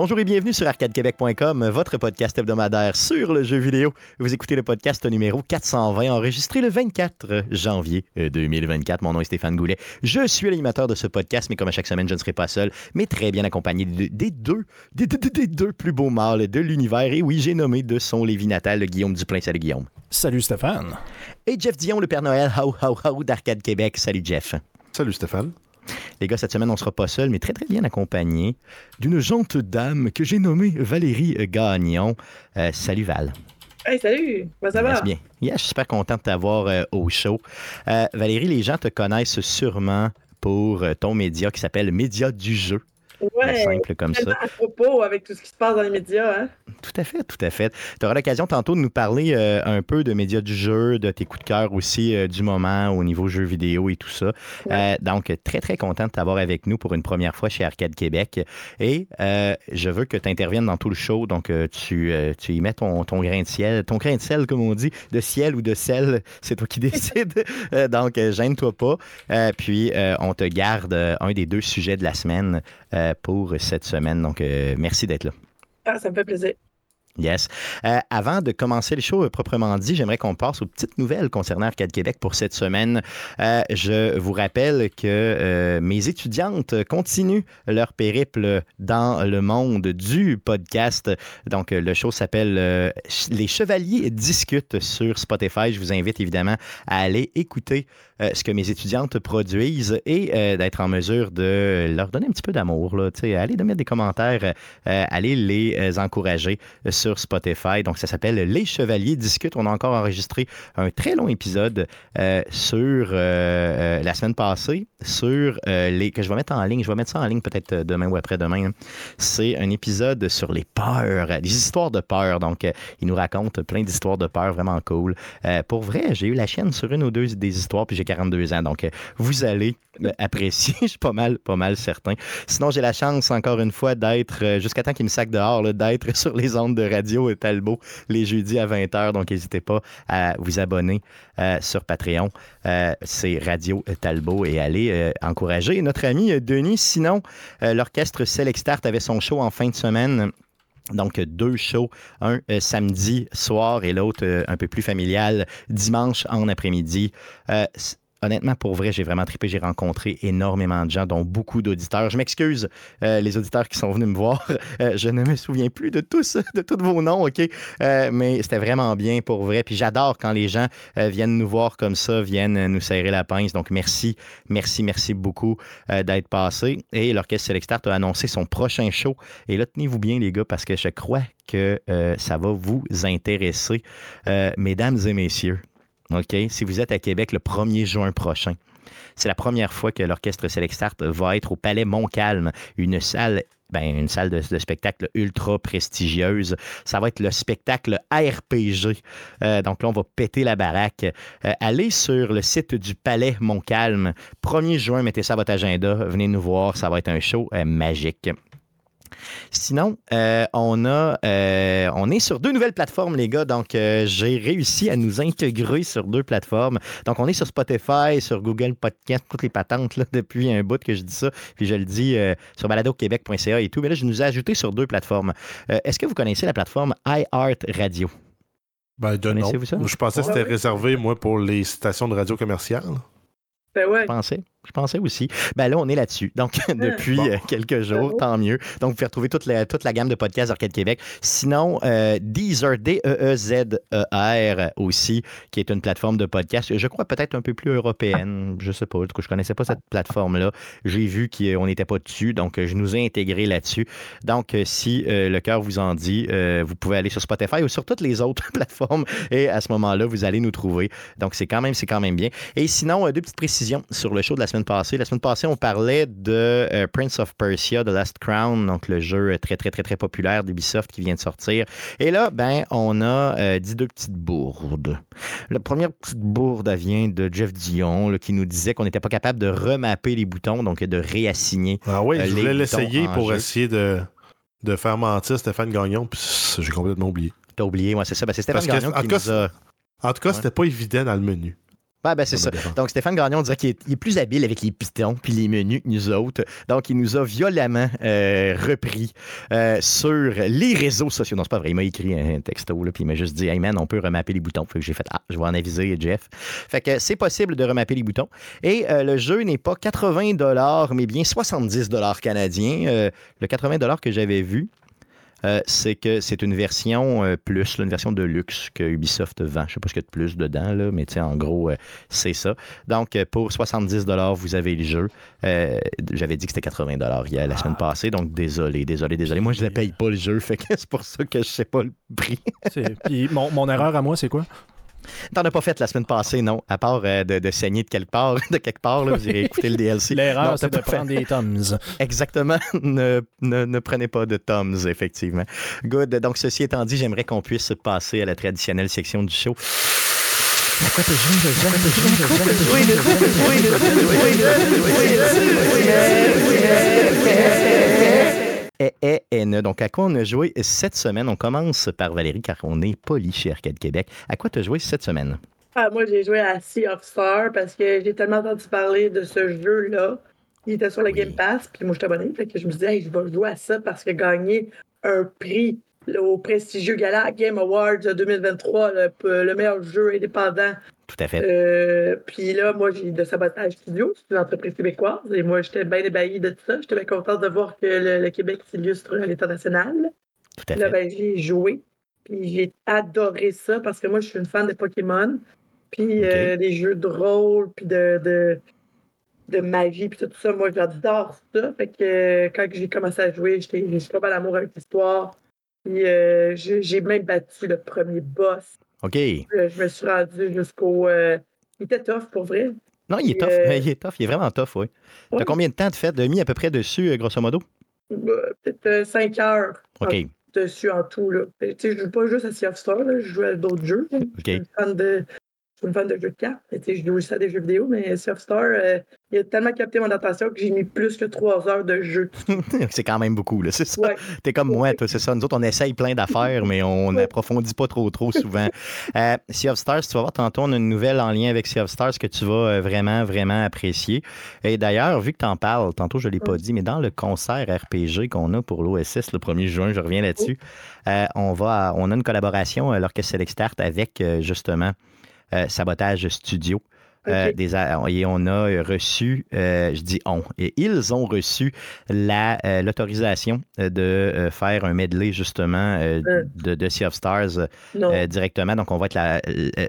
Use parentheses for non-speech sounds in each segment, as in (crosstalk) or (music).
Bonjour et bienvenue sur arcadequebec.com, votre podcast hebdomadaire sur le jeu vidéo. Vous écoutez le podcast numéro 420, enregistré le 24 janvier 2024. Mon nom est Stéphane Goulet. Je suis l'animateur de ce podcast, mais comme à chaque semaine, je ne serai pas seul, mais très bien accompagné des deux, des, deux plus beaux mâles de l'univers. Et oui, j'ai nommé de son Lévis natal Guillaume Duplain. Salut Guillaume. Salut Stéphane. Et Jeff Dion, le Père Noël, how, how, how d'Arcade Québec. Salut Jeff. Salut Stéphane. Les gars, cette semaine, on ne sera pas seul, mais très, très bien accompagné d'une jante dame que j'ai nommée Valérie Gagnon. Euh, salut Val. Hey, salut! ça va? bien. je suis super content de t'avoir euh, au show. Euh, Valérie, les gens te connaissent sûrement pour ton média qui s'appelle Média du jeu. Ouais, simple comme ça. À propos avec tout ce qui se passe dans les médias. Hein? Tout à fait, tout à fait. Tu auras l'occasion tantôt de nous parler euh, un peu de médias du jeu, de tes coups de cœur aussi euh, du moment au niveau jeux vidéo et tout ça. Euh, donc, très, très content de t'avoir avec nous pour une première fois chez Arcade Québec. Et je veux que tu interviennes dans tout le show. Donc, tu, tu y mets ton, ton grain de ciel, ton grain de sel, comme on dit, de ciel ou de sel, (laughs) c'est toi qui décides. donc, gêne-toi pas. puis, on te garde un des deux sujets de la semaine pour cette semaine. Donc, merci d'être là. Ah, ça me fait plaisir. Yes. Euh, avant de commencer le show euh, proprement dit, j'aimerais qu'on passe aux petites nouvelles concernant Arcade Québec pour cette semaine. Euh, je vous rappelle que mes étudiantes continuent leur périple dans le monde du podcast. Donc, le show s'appelle Les Chevaliers discutent sur Spotify. Je vous invite évidemment à aller écouter ce que mes étudiantes produisent et d'être en mesure de leur donner un petit peu d'amour. Allez de mettre des commentaires, allez les encourager Spotify. Donc, ça s'appelle Les Chevaliers discutent. On a encore enregistré un très long épisode euh, sur euh, euh, la semaine passée, sur les que je vais mettre en ligne. Je vais mettre ça en ligne peut-être demain ou après-demain. Hein. C'est un épisode sur les peurs, les histoires de peur. Donc, il nous raconte plein d'histoires de peur vraiment cool. pour vrai, j'ai eu la chaîne sur une ou deux des histoires, puis j'ai 42 ans. Donc, vous allez apprécier. (laughs) je suis pas mal, pas mal certain. Sinon, j'ai la chance, encore une fois, d'être, jusqu'à temps qu'il me sac dehors, d'être (laughs) sur les ondes de Radio Talbot les jeudis à 20h. Donc, n'hésitez pas à vous abonner euh, sur Patreon. Euh, c'est Radio Talbot et allez euh, encourager notre ami Denis. Sinon, l'orchestre Select Start avait son show en fin de semaine. Donc, deux shows, un samedi soir et l'autre un peu plus familial, dimanche en après-midi honnêtement, pour vrai, j'ai vraiment trippé. J'ai rencontré énormément de gens, dont beaucoup d'auditeurs. Je m'excuse, euh, les auditeurs qui sont venus me voir. Euh, je ne me souviens plus de tous, (laughs) de tous vos noms, OK? Euh, mais c'était vraiment bien pour vrai. Puis j'adore quand les gens viennent nous voir comme ça, viennent nous serrer la pince. Donc merci, merci, merci beaucoup d'être passé. Et l'Orchestre Select a annoncé son prochain show. Et là, tenez-vous bien, les gars, parce que je crois que ça va vous intéresser. mesdames et messieurs, OK? Si vous êtes à Québec le 1er juin prochain, c'est la première fois que l'Orchestre Select va être au Palais Montcalm, une salle ben, de, spectacle ultra prestigieuse. Ça va être le spectacle RPG. Euh, donc là, on va péter la baraque. Euh, allez sur le site du Palais Montcalm. 1er juin, mettez ça à votre agenda. Venez nous voir. Ça va être un show euh, magique. Sinon, euh, on, a, euh, on est sur deux nouvelles plateformes, les gars. Donc, euh, j'ai réussi à nous intégrer sur deux plateformes. Donc, on est sur Spotify, sur Google Podcast, toutes les patentes là, (laughs) depuis un bout que je dis ça. Puis, je le dis sur baladoquebec.ca et tout. Mais là, je nous ai ajouté sur deux plateformes. Est-ce que vous connaissez la plateforme iHeart Radio? Ben, de non. Je pensais que c'était réservé, moi, pour les stations de radio commerciales. Ben ouais. Je pensais. Je pensais aussi. Ben là, on est là-dessus. Donc, (laughs) depuis euh, quelques jours, tant mieux. Donc, vous pouvez retrouver toute la, toute la gamme de podcasts Arcade Québec. Sinon, euh, Deezer, D-E-E-Z-E-R aussi, qui est une plateforme de podcast, je crois peut-être un peu plus européenne. Je sais pas. Je ne connaissais pas cette plateforme-là. J'ai vu qu'on n'était pas dessus. Donc, je nous ai intégrés là-dessus. Donc, euh, si le cœur vous en dit, vous pouvez aller sur Spotify ou sur toutes les autres (laughs) plateformes. Et à ce moment-là, vous allez nous trouver. Donc, c'est quand même, c'est quand même bien. Et sinon, deux petites précisions sur le show de la semaine passée. La semaine passée, on parlait de euh, Prince of Persia, The Last Crown, donc le jeu très, très, très, très populaire d'Ubisoft qui vient de sortir. Et là, ben, on a euh, dit deux petites bourdes. La première petite bourde, vient de Jeff Dion, qui nous disait qu'on n'était pas capable de remapper les boutons, donc de réassigner. Ah oui, je euh, voulais l'essayer pour essayer de, de faire mentir Stéphane Gagnon, puis j'ai complètement oublié. T'as oublié, moi, c'est ça. Ben, c'est Stéphane Gagnon qui nous a... En tout cas, c'était pas évident dans le menu. Ben, ben, c'est ça. Donc, Stéphane Gagnon dirait qu'il est, plus habile avec les pitons puis les menus que nous autres. Donc, il nous a violemment euh, repris euh, sur les réseaux sociaux. Non, c'est pas vrai. Il m'a écrit un texto, là, puis il m'a juste dit Hey man, on peut remapper les boutons. Fait que j'ai fait Ah, je vais en aviser Jeff. Fait que c'est possible de remapper les boutons. Et euh, le jeu n'est pas 80 mais bien 70 canadiens. le 80 que j'avais vu, euh, c'est que c'est une version euh, plus, une version de luxe que Ubisoft vend. Je ne sais pas ce qu'il y a de plus dedans, là, mais en gros, euh, c'est ça. Donc, pour 70 vous avez le jeu. J'avais dit que c'était 80 hier, la semaine ah. passée, donc désolé, désolé, désolé. Moi, je ne paye pas le jeu, fait que (laughs) c'est pour ça que je ne sais pas le prix. Puis mon erreur à moi, c'est quoi? T'en as pas fait la semaine passée, non? À part euh, de, saigner de quelque part, de quelque part, là, vous irez écouter le DLC. L'erreur, c'est de prendre des Toms. Exactement. Ne, ne, prenez pas de Toms, effectivement. Good. Donc, ceci étant dit, j'aimerais qu'on puisse passer à la traditionnelle section du show. quoi est, est, est, Donc, à quoi on a joué cette semaine? On commence par Valérie, car on est poli chez Arcade Québec. À quoi tu as joué cette semaine? Ah, moi, j'ai joué à Sea of Stars parce que j'ai tellement entendu parler de ce jeu-là. Il était sur le Game Pass, puis moi, je suis abonné. Fait que je me disais, je vais jouer à ça parce que gagner un prix au prestigieux gala Game Awards 2023, le meilleur jeu indépendant tout à fait. Euh, puis là, moi, j'ai de Sabotage Studio, c'est une entreprise québécoise, et moi, j'étais bien ébahi de tout ça. J'étais bien contente de voir que le, Québec s'illustre à international. Tout à fait. Là, ben, j'ai joué, puis j'ai adoré ça parce que moi, je suis une fan de Pokémon, puis euh, des jeux de rôle, puis de, de, de magie, puis tout ça. Moi, j'adore ça. Fait que quand j'ai commencé à jouer, j'étais pas mal d'amour avec l'histoire. Puis euh, j'ai même battu le premier boss OK. Je, me suis rendu jusqu'au. Euh, il était tough pour vrai. Non, il est tough. Euh, (laughs) il est tough. Il est vraiment tough, oui. T'as combien de temps de fait de mis à peu près dessus, euh, grosso modo? Bah, peut-être 5 heures. OK. dessus en tout. Là. Tu sais, je joue pas juste à Sea of Stars, je joue à d'autres jeux. OK. Je suis fan de, je suis une fan de jeux de cartes. je joue aussi à des jeux vidéo, mais Sea of Star, euh, il a tellement capté mon attention que j'ai mis plus que trois heures de jeu. (laughs) c'est quand même beaucoup, là, c'est ça. T'es comme moi, toi, c'est ça. Nous autres, on essaye plein d'affaires, mais on n'approfondit pas trop, trop souvent. (laughs) euh, sea of Stars, tu vas voir tantôt, on a une nouvelle en lien avec Sea of Stars que tu vas euh, vraiment, vraiment apprécier. Et d'ailleurs, vu que tu en parles, tantôt, je ne l'ai pas dit, mais dans le concert RPG qu'on a pour l'OSS le 1er juin, je reviens là-dessus, euh, on, va, on a une collaboration, l'Orchestre Select Start, avec justement euh, sabotage Studio. Euh, des, et on a reçu, euh, je dis on, et ils ont reçu l'autorisation de faire un medley justement de, de, Sea of Stars directement. Donc, on va être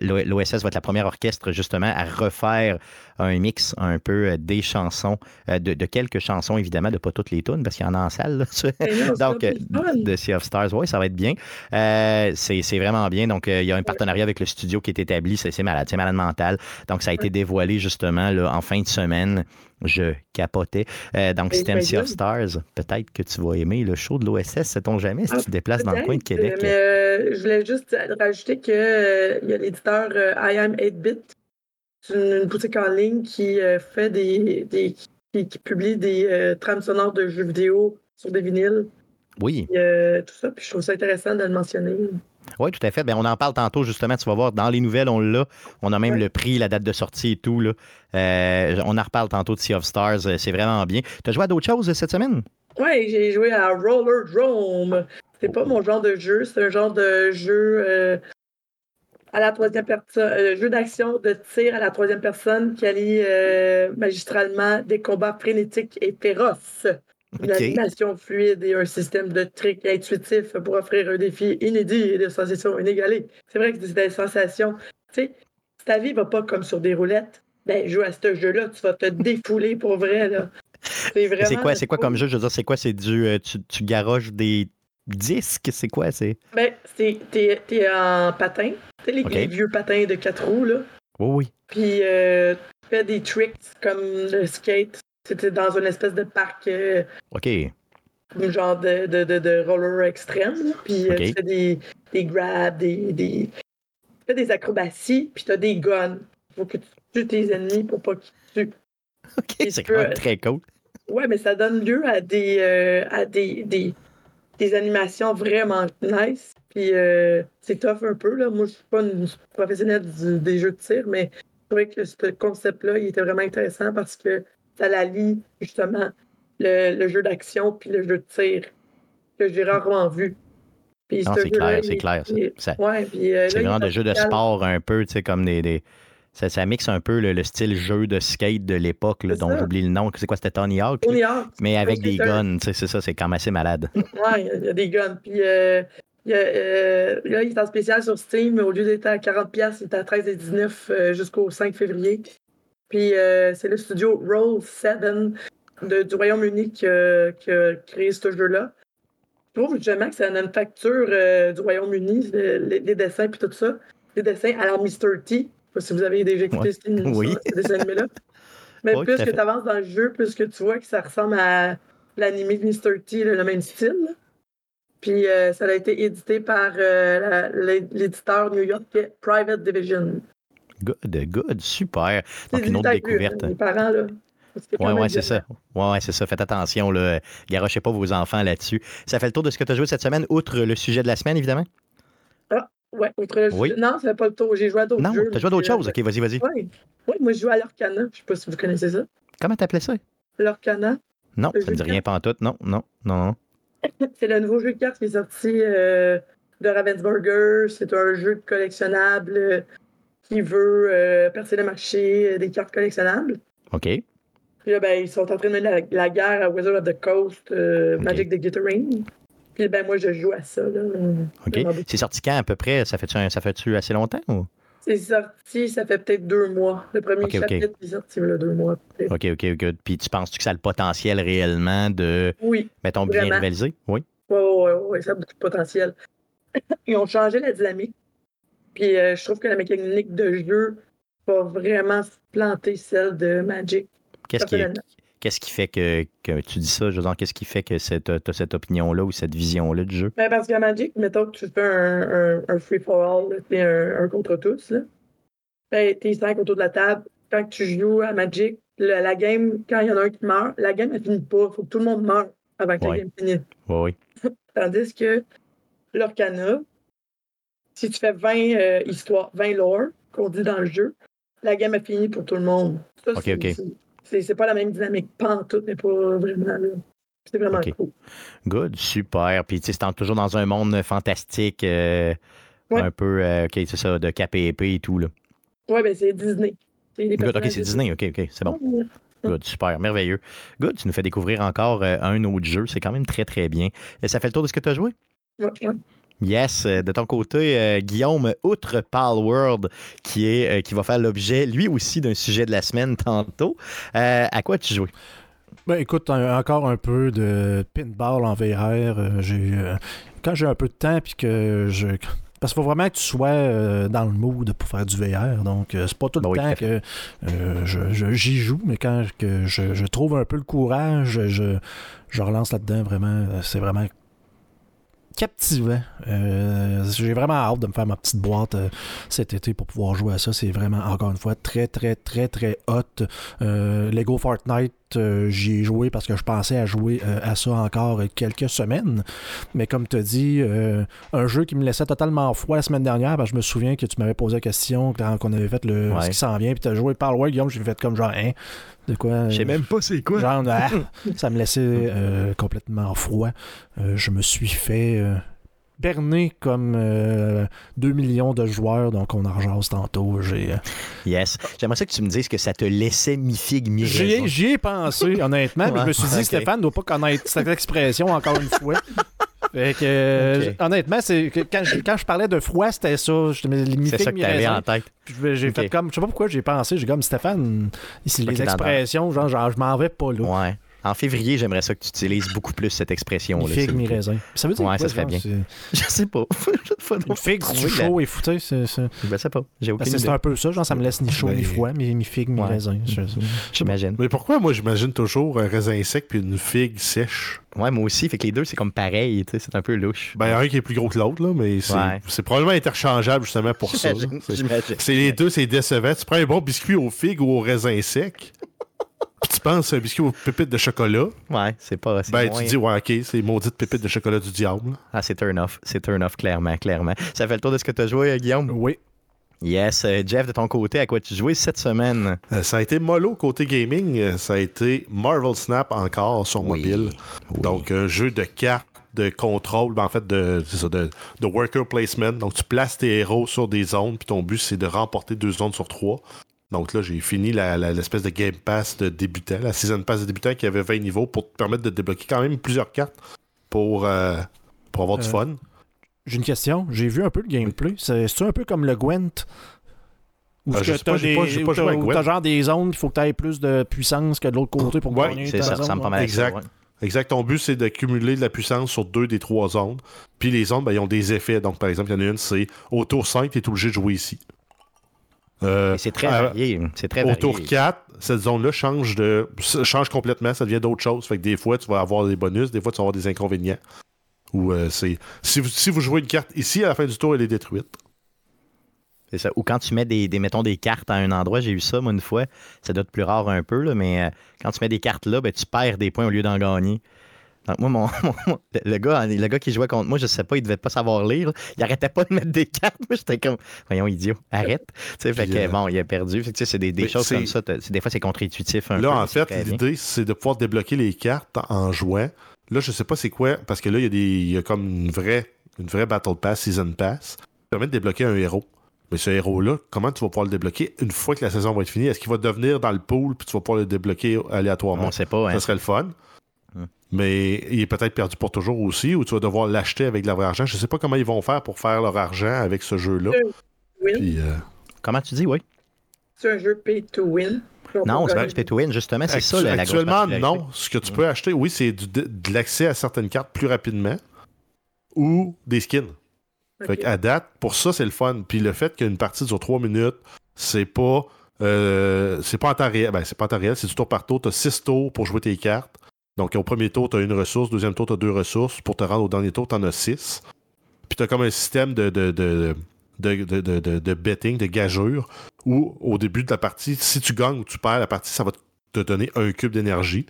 l'OSS va être la première orchestre justement à refaire un mix un peu des chansons, de, quelques chansons évidemment, de pas toutes les tunes parce qu'il y en a en salle. Donc, de Sea of Stars, oui, ça va être bien. c'est vraiment bien. Donc, il y a un partenariat avec le studio qui est établi. C'est malade, c'est malade mental. Donc, ça a été dévoilé justement là, en fin de semaine. Je capotais. Euh, donc, System Sea of Stars, peut-être que tu vas aimer le show de l'OSS, sait-on jamais, si tu te déplaces dans le coin de Québec. Mais euh, je voulais juste rajouter qu'il euh, y a l'éditeur I Am 8-Bit. C'est une, boutique en ligne qui fait des, des qui, publie des trames sonores de jeux vidéo sur des vinyles. Oui. tout ça, puis je trouve ça intéressant de le mentionner. Oui, tout à fait. Bien, on en parle tantôt, justement. Tu vas voir, dans les nouvelles, on l'a. On a même le prix, la date de sortie et tout. Là. Euh, on en reparle tantôt de Sea of Stars. Euh, c'est vraiment bien. Tu as joué à d'autres choses euh, cette semaine? Oui, j'ai joué à Roller Drome. C'est pas mon genre de jeu. C'est un genre de jeu à la troisième personne, jeu d'action de tir à la troisième personne qui allie magistralement des combats frénétiques et féroces. Une animation fluide et un système de tricks intuitifs pour offrir un défi inédit et des sensations inégalées. C'est vrai que c'est des sensations. Tu sais, si ta vie va pas comme sur des roulettes, ben joue à ce jeu-là, tu vas te (laughs) défouler pour vrai. C'est vraiment. C'est quoi, c'est quoi comme jeu? Je veux dire, c'est quoi? C'est du. Euh, tu, tu garoches des disques? C'est quoi? C'est? Ben, t'es, es en patin. Tu sais, les, vieux patins de quatre roues, là. Oui, oui. Puis euh, tu fais des tricks comme le skate c'était dans une espèce de parc. Euh, OK. Un genre de, de, de, roller extrême. Puis euh, tu fais des, des grabs, des, des, tu fais des acrobaties, puis tu as des guns. Il faut que tu tues tes ennemis pour pas qu'ils tuent. OK, c'est quand même très cool. Ouais, mais ça donne lieu à des, euh, à des, des, des, animations vraiment nice. Puis c'est tough un peu. Là. Moi, je suis pas une professionnelle des jeux de tir, mais trouvais que ce concept-là, il était vraiment intéressant parce que ça lie justement le, jeu d'action puis le jeu de tir que j'ai rarement vu. Non, c'est clair, c'est clair. Ça. Euh, c'est vraiment des jeux de sport un peu, tu sais, comme des. Ça, ça, mixe un peu le, style jeu de skate de l'époque, dont j'oublie le nom. C'est quoi, c'était Tony Hawk? Tony Hawk. Mais avec des guns, c'est ça, c'est quand même assez malade. (laughs) Ouais, il y, a des guns. Puis euh, euh, là, il est en spécial sur Steam. Au lieu d'être à 40$, il est à 13,19$ jusqu'au 5 février. Puis c'est le studio Roll7 du Royaume-Uni qui, a créé ce jeu-là. Je trouve justement que c'est une facture euh, du Royaume-Uni, les, dessins et tout ça. Les dessins à la Mr. T. Je sais pas si vous avez déjà écouté ces, dessins animés-là. Mais plus que tu avances dans le jeu, plus que tu vois que ça ressemble à l'animé de Mr. T, le même style. Puis euh, ça a été édité par euh, l'éditeur New York Private Division. Good, good, super. Donc une autre découverte. Les parents, là. Oui, ouais, c'est ça. Ouais, ouais, c'est ça. Faites attention, là. Garochez pas vos enfants là-dessus. Ça fait le tour de ce que tu as joué cette semaine, outre le sujet de la semaine, évidemment? Ah, ouais, outre le sujet. Non, ça fait pas le tour. J'ai joué à d'autres jeux. Non, tu as joué à d'autres choses. OK, vas-y, vas-y. Oui. oui, moi, je joue à l'Orcana. Je sais pas si vous connaissez ça. Comment t'appelais ça? L'Orcana. Non, ça me dit rien pas tout. Non, non, non. (laughs) c'est le nouveau jeu de cartes qui est sorti euh, de Ravensburger. C'est un jeu collectionnable euh, qui veut euh, percer le marché des cartes collectionnables. OK. Puis là, ben, ils sont en train de mener la, guerre à Wizard of the Coast, euh, Magic the Gathering. Puis ben, moi, je joue à ça. Là. OK. C'est sorti quand à peu près? Ça fait-tu, fait assez longtemps? Ou? C'est sorti, ça fait peut-être deux mois. Le premier chapitre est sorti il y a deux mois. OK, OK, OK. Puis tu penses -tu que ça a le potentiel réellement de, oui, mettons, bien rivaliser? Oui. Oui, oui, oui, ça a beaucoup de potentiel. Ils ont changé la dynamique. Puis euh, je trouve que la mécanique de jeu va vraiment planter celle de Magic. Qu'est-ce qui, qu'est-ce qui fait que, que, tu dis ça? Je veux qu'est-ce qui fait que tu as cette opinion-là ou cette vision-là du jeu? Ben parce qu'à Magic, mettons que tu fais un, un, free-for-all, un, un, contre tous, là. Ben, t'es cinq autour de la table. Quand tu joues à Magic, la game, quand il y en a un qui meurt, la game, elle finit pas. Il faut que tout le monde meure avant que la game finisse. Oui, oui. (laughs) Tandis que l'Orcana, si tu fais 20 euh, histoires, 20 lore qu'on dit dans le jeu, la game a fini pour tout le monde. Ça, OK, OK. C'est pas la même dynamique, pas en tout, mais pas vraiment C'est vraiment cool. Good, super. Puis tu sais, toujours dans un monde fantastique, euh, un peu, euh, OK, c'est ça, de KPP et tout. Là. Ouais, ben c'est Disney. Good, OK, c'est Disney, OK, OK, c'est bon. Good, super, merveilleux. Good, tu nous fais découvrir encore euh, un autre jeu. C'est quand même très, très bien. Et ça fait le tour de ce que tu as joué? Ouais. Yes, euh, de ton côté, euh, Guillaume, outre Palworld, qui, est, euh, qui va faire l'objet, lui aussi, d'un sujet de la semaine (laughs) tantôt, à quoi tu joues? Ben, écoute, encore un peu de pinball en VR. j'ai, quand j'ai un peu de temps, puis que je. Parce qu'il faut vraiment que tu sois dans le mood pour faire du VR. Donc, c'est pas tout le ben temps que j'y joue, mais quand que je, trouve un peu le courage, je, je relance là-dedans. Vraiment, c'est vraiment captivant. Euh, j'ai vraiment hâte de me faire ma petite boîte euh, cet été pour pouvoir jouer à ça. C'est vraiment, encore une fois, très, très, très, très hot. Euh, Lego Fortnite, j'y ai joué parce que je pensais à jouer à ça encore quelques semaines. Mais comme tu as dit, un jeu qui me laissait totalement froid la semaine dernière, parce que je me souviens que tu m'avais posé la question qu'on avait fait le, ce qui s'en vient, puis tu as joué par le Guillaume, j'ai fait comme genre, hein, de quoi Je sais même pas c'est quoi. Genre, ah, (laughs) ça me laissait complètement froid. je me suis fait berné comme 2 euh, millions de joueurs, donc on en rejase tantôt. J'ai, euh, Yes. J'aimerais ça que tu me dises que ça te laissait mi-figue, mi J'y ai, pensé, (laughs) honnêtement, mais je me suis dit, Stéphane ne doit pas connaître cette expression encore une fois. Fait que, euh, honnêtement, c'est quand je, quand je parlais de froid, c'était ça. C'est ça que t'avais en tête. J'ai fait comme, je sais pas pourquoi j'ai pensé, j'ai comme Stéphane, ici les expressions, genre, genre je m'en vais pas là. Ouais. En février, j'aimerais ça que tu utilises beaucoup plus cette expression-là. Figue, mi raisin. Ça veut dire ouais, quoi, ça serait bien. (laughs) Je sais pas. (laughs) Une figue, du chaud et foutu, c'est ça. Je sais pas. J'ai aucune C'est un peu ça, genre ça me laisse ni chaud ni froid, mais mi figue, mi raisin. J'imagine. Mais pourquoi moi j'imagine toujours un raisin sec puis une figue sèche? Ouais, moi aussi. Fait que les deux, c'est comme pareil. C'est un peu louche. Ben, il y a un qui est plus gros que l'autre, là, mais c'est probablement interchangeable justement pour ça. C'est les deux, c'est décevant. Tu prends un bon biscuit aux figues ou au raisin sec? Tu penses un biscuit aux pépites de chocolat? Ouais, c'est pas. Ben, tu dis, ouais, ok, c'est maudite pépite de chocolat du diable. Ah, c'est turn off. C'est turn off, clairement, clairement. Ça fait le tour de ce que tu as joué, Guillaume? Oui. Yes. Euh, Jeff, de ton côté, à quoi tu jouais cette semaine? Euh, ça a été mollo côté gaming. Ça a été Marvel Snap encore sur mobile. Donc, un jeu de cartes de contrôle, ben, en fait, de, de, de, worker placement. Donc, tu places tes héros sur des zones, puis ton but, c'est de remporter deux zones sur trois. Donc là, j'ai fini l'espèce de Game Pass de débutant, la Season Pass de débutant qui avait 20 niveaux pour te permettre de débloquer quand même plusieurs cartes pour, euh, pour avoir du euh, fun. J'ai une question. J'ai vu un peu le gameplay. C'est un peu comme le Gwent ou euh, T'as genre des zones, il faut que tu aies plus de puissance que de l'autre côté pour ouais, gagner ta ça, zone. mal exact. Exact. Ton but, c'est d'accumuler de la puissance sur deux des trois zones. Puis les zones, ben, ils ont des effets. Donc, par exemple, il y en a une, c'est au tour 5, tu es obligé de jouer ici. Euh, c'est très varié. très au tour 4, cette zone-là change, de, change complètement. Ça devient d'autres choses. Fait que des fois, tu vas avoir des bonus, des fois, tu vas avoir des inconvénients. Ou euh, c'est. Si vous, si vous jouez une carte ici, à la fin du tour, elle est détruite. C'est ça. Ou quand tu mets des, mettons, des cartes à un endroit, j'ai eu ça, moi, une fois. Ça doit être plus rare un peu, là, mais euh, quand tu mets des cartes là, ben, tu perds des points au lieu d'en gagner. Donc, moi, mon, (laughs) le, gars, le gars qui jouait contre moi, je sais pas, il devait pas savoir lire. Il arrêtait pas de mettre des cartes. Moi, j'étais comme, voyons, idiot, arrête. fait que, euh, bon, il a perdu. Fait que, c'est des, des choses comme ça. Des fois, c'est contre-intuitif. Là, en fait, l'idée, c'est de pouvoir débloquer les cartes en jouant. Là, je sais pas c'est quoi, parce que là, il y a, des, il y a comme une vraie, une vraie Battle Pass, Season Pass, qui permet de débloquer un héros. Mais ce héros-là, comment tu vas pouvoir le débloquer? Une fois que la saison va être finie? Est-ce qu'il va devenir dans le pool puis tu vas pouvoir le débloquer aléatoirement? On sait pas. Hein. Ça serait le fun. Mais il est peut-être perdu pour toujours aussi, ou tu vas devoir l'acheter avec de l'argent. argent. Je sais pas comment ils vont faire pour faire leur argent avec ce jeu-là. Euh, oui. Euh, comment tu dis, oui? C'est un jeu pay to win. Non, c'est pas pay to win, justement, c'est ça la, Actuellement, non. Ce que tu peux acheter, oui, c'est de l'accès à certaines cartes plus rapidement ou des skins. Fait à date, pour ça, c'est le fun. Puis le fait qu'une partie dure 3 minutes, c'est pas. Euh, c'est pas en temps réel. Ben, c'est pas en temps réel, c'est du tour par tour. T'as 6 tours pour jouer tes cartes. Donc, au premier tour, t'as une ressource. Deuxième tour, t'as deux ressources. Pour te rendre au dernier tour, t'en as 6. Puis t'as comme un système de, betting, de gageure, où au début de la partie, si tu gagnes ou tu perds la partie, ça va te donner un cube d'énergie.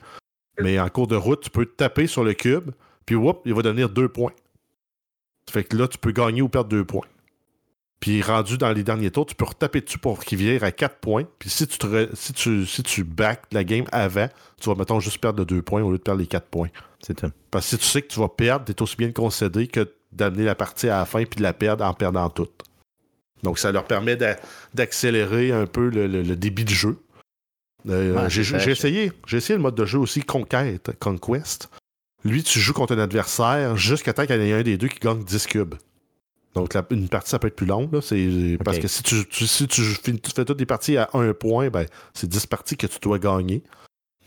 Mais en cours de route, tu peux taper sur le cube, puis whoop, il va donner deux points. Fait que là, tu peux gagner ou perdre deux points. Puis rendu dans les derniers tours, tu peux retaper dessus pour qu'il vienne à 4 points. Puis si tu, te si tu, si tu back la game avant, tu vas, mettons, juste perdre de 2 points au lieu de perdre les 4 points. C'est ça. Parce que si tu sais que tu vas perdre, tu es aussi bien de concéder que d'amener la partie à la fin puis de la perdre en perdant toute. Donc ça leur permet d'accélérer un peu le, débit de jeu. Euh, j'ai essayé, j'ai essayé le mode de jeu aussi Conquête, Conquest. Lui, tu joues contre un adversaire jusqu'à temps qu'il y en ait un des deux qui gagne 10 cubes. Donc, une partie, ça peut être plus longue. Là. Parce que si, tu, si tu, fais toutes les parties à un point, ben, c'est 10 parties que tu dois gagner.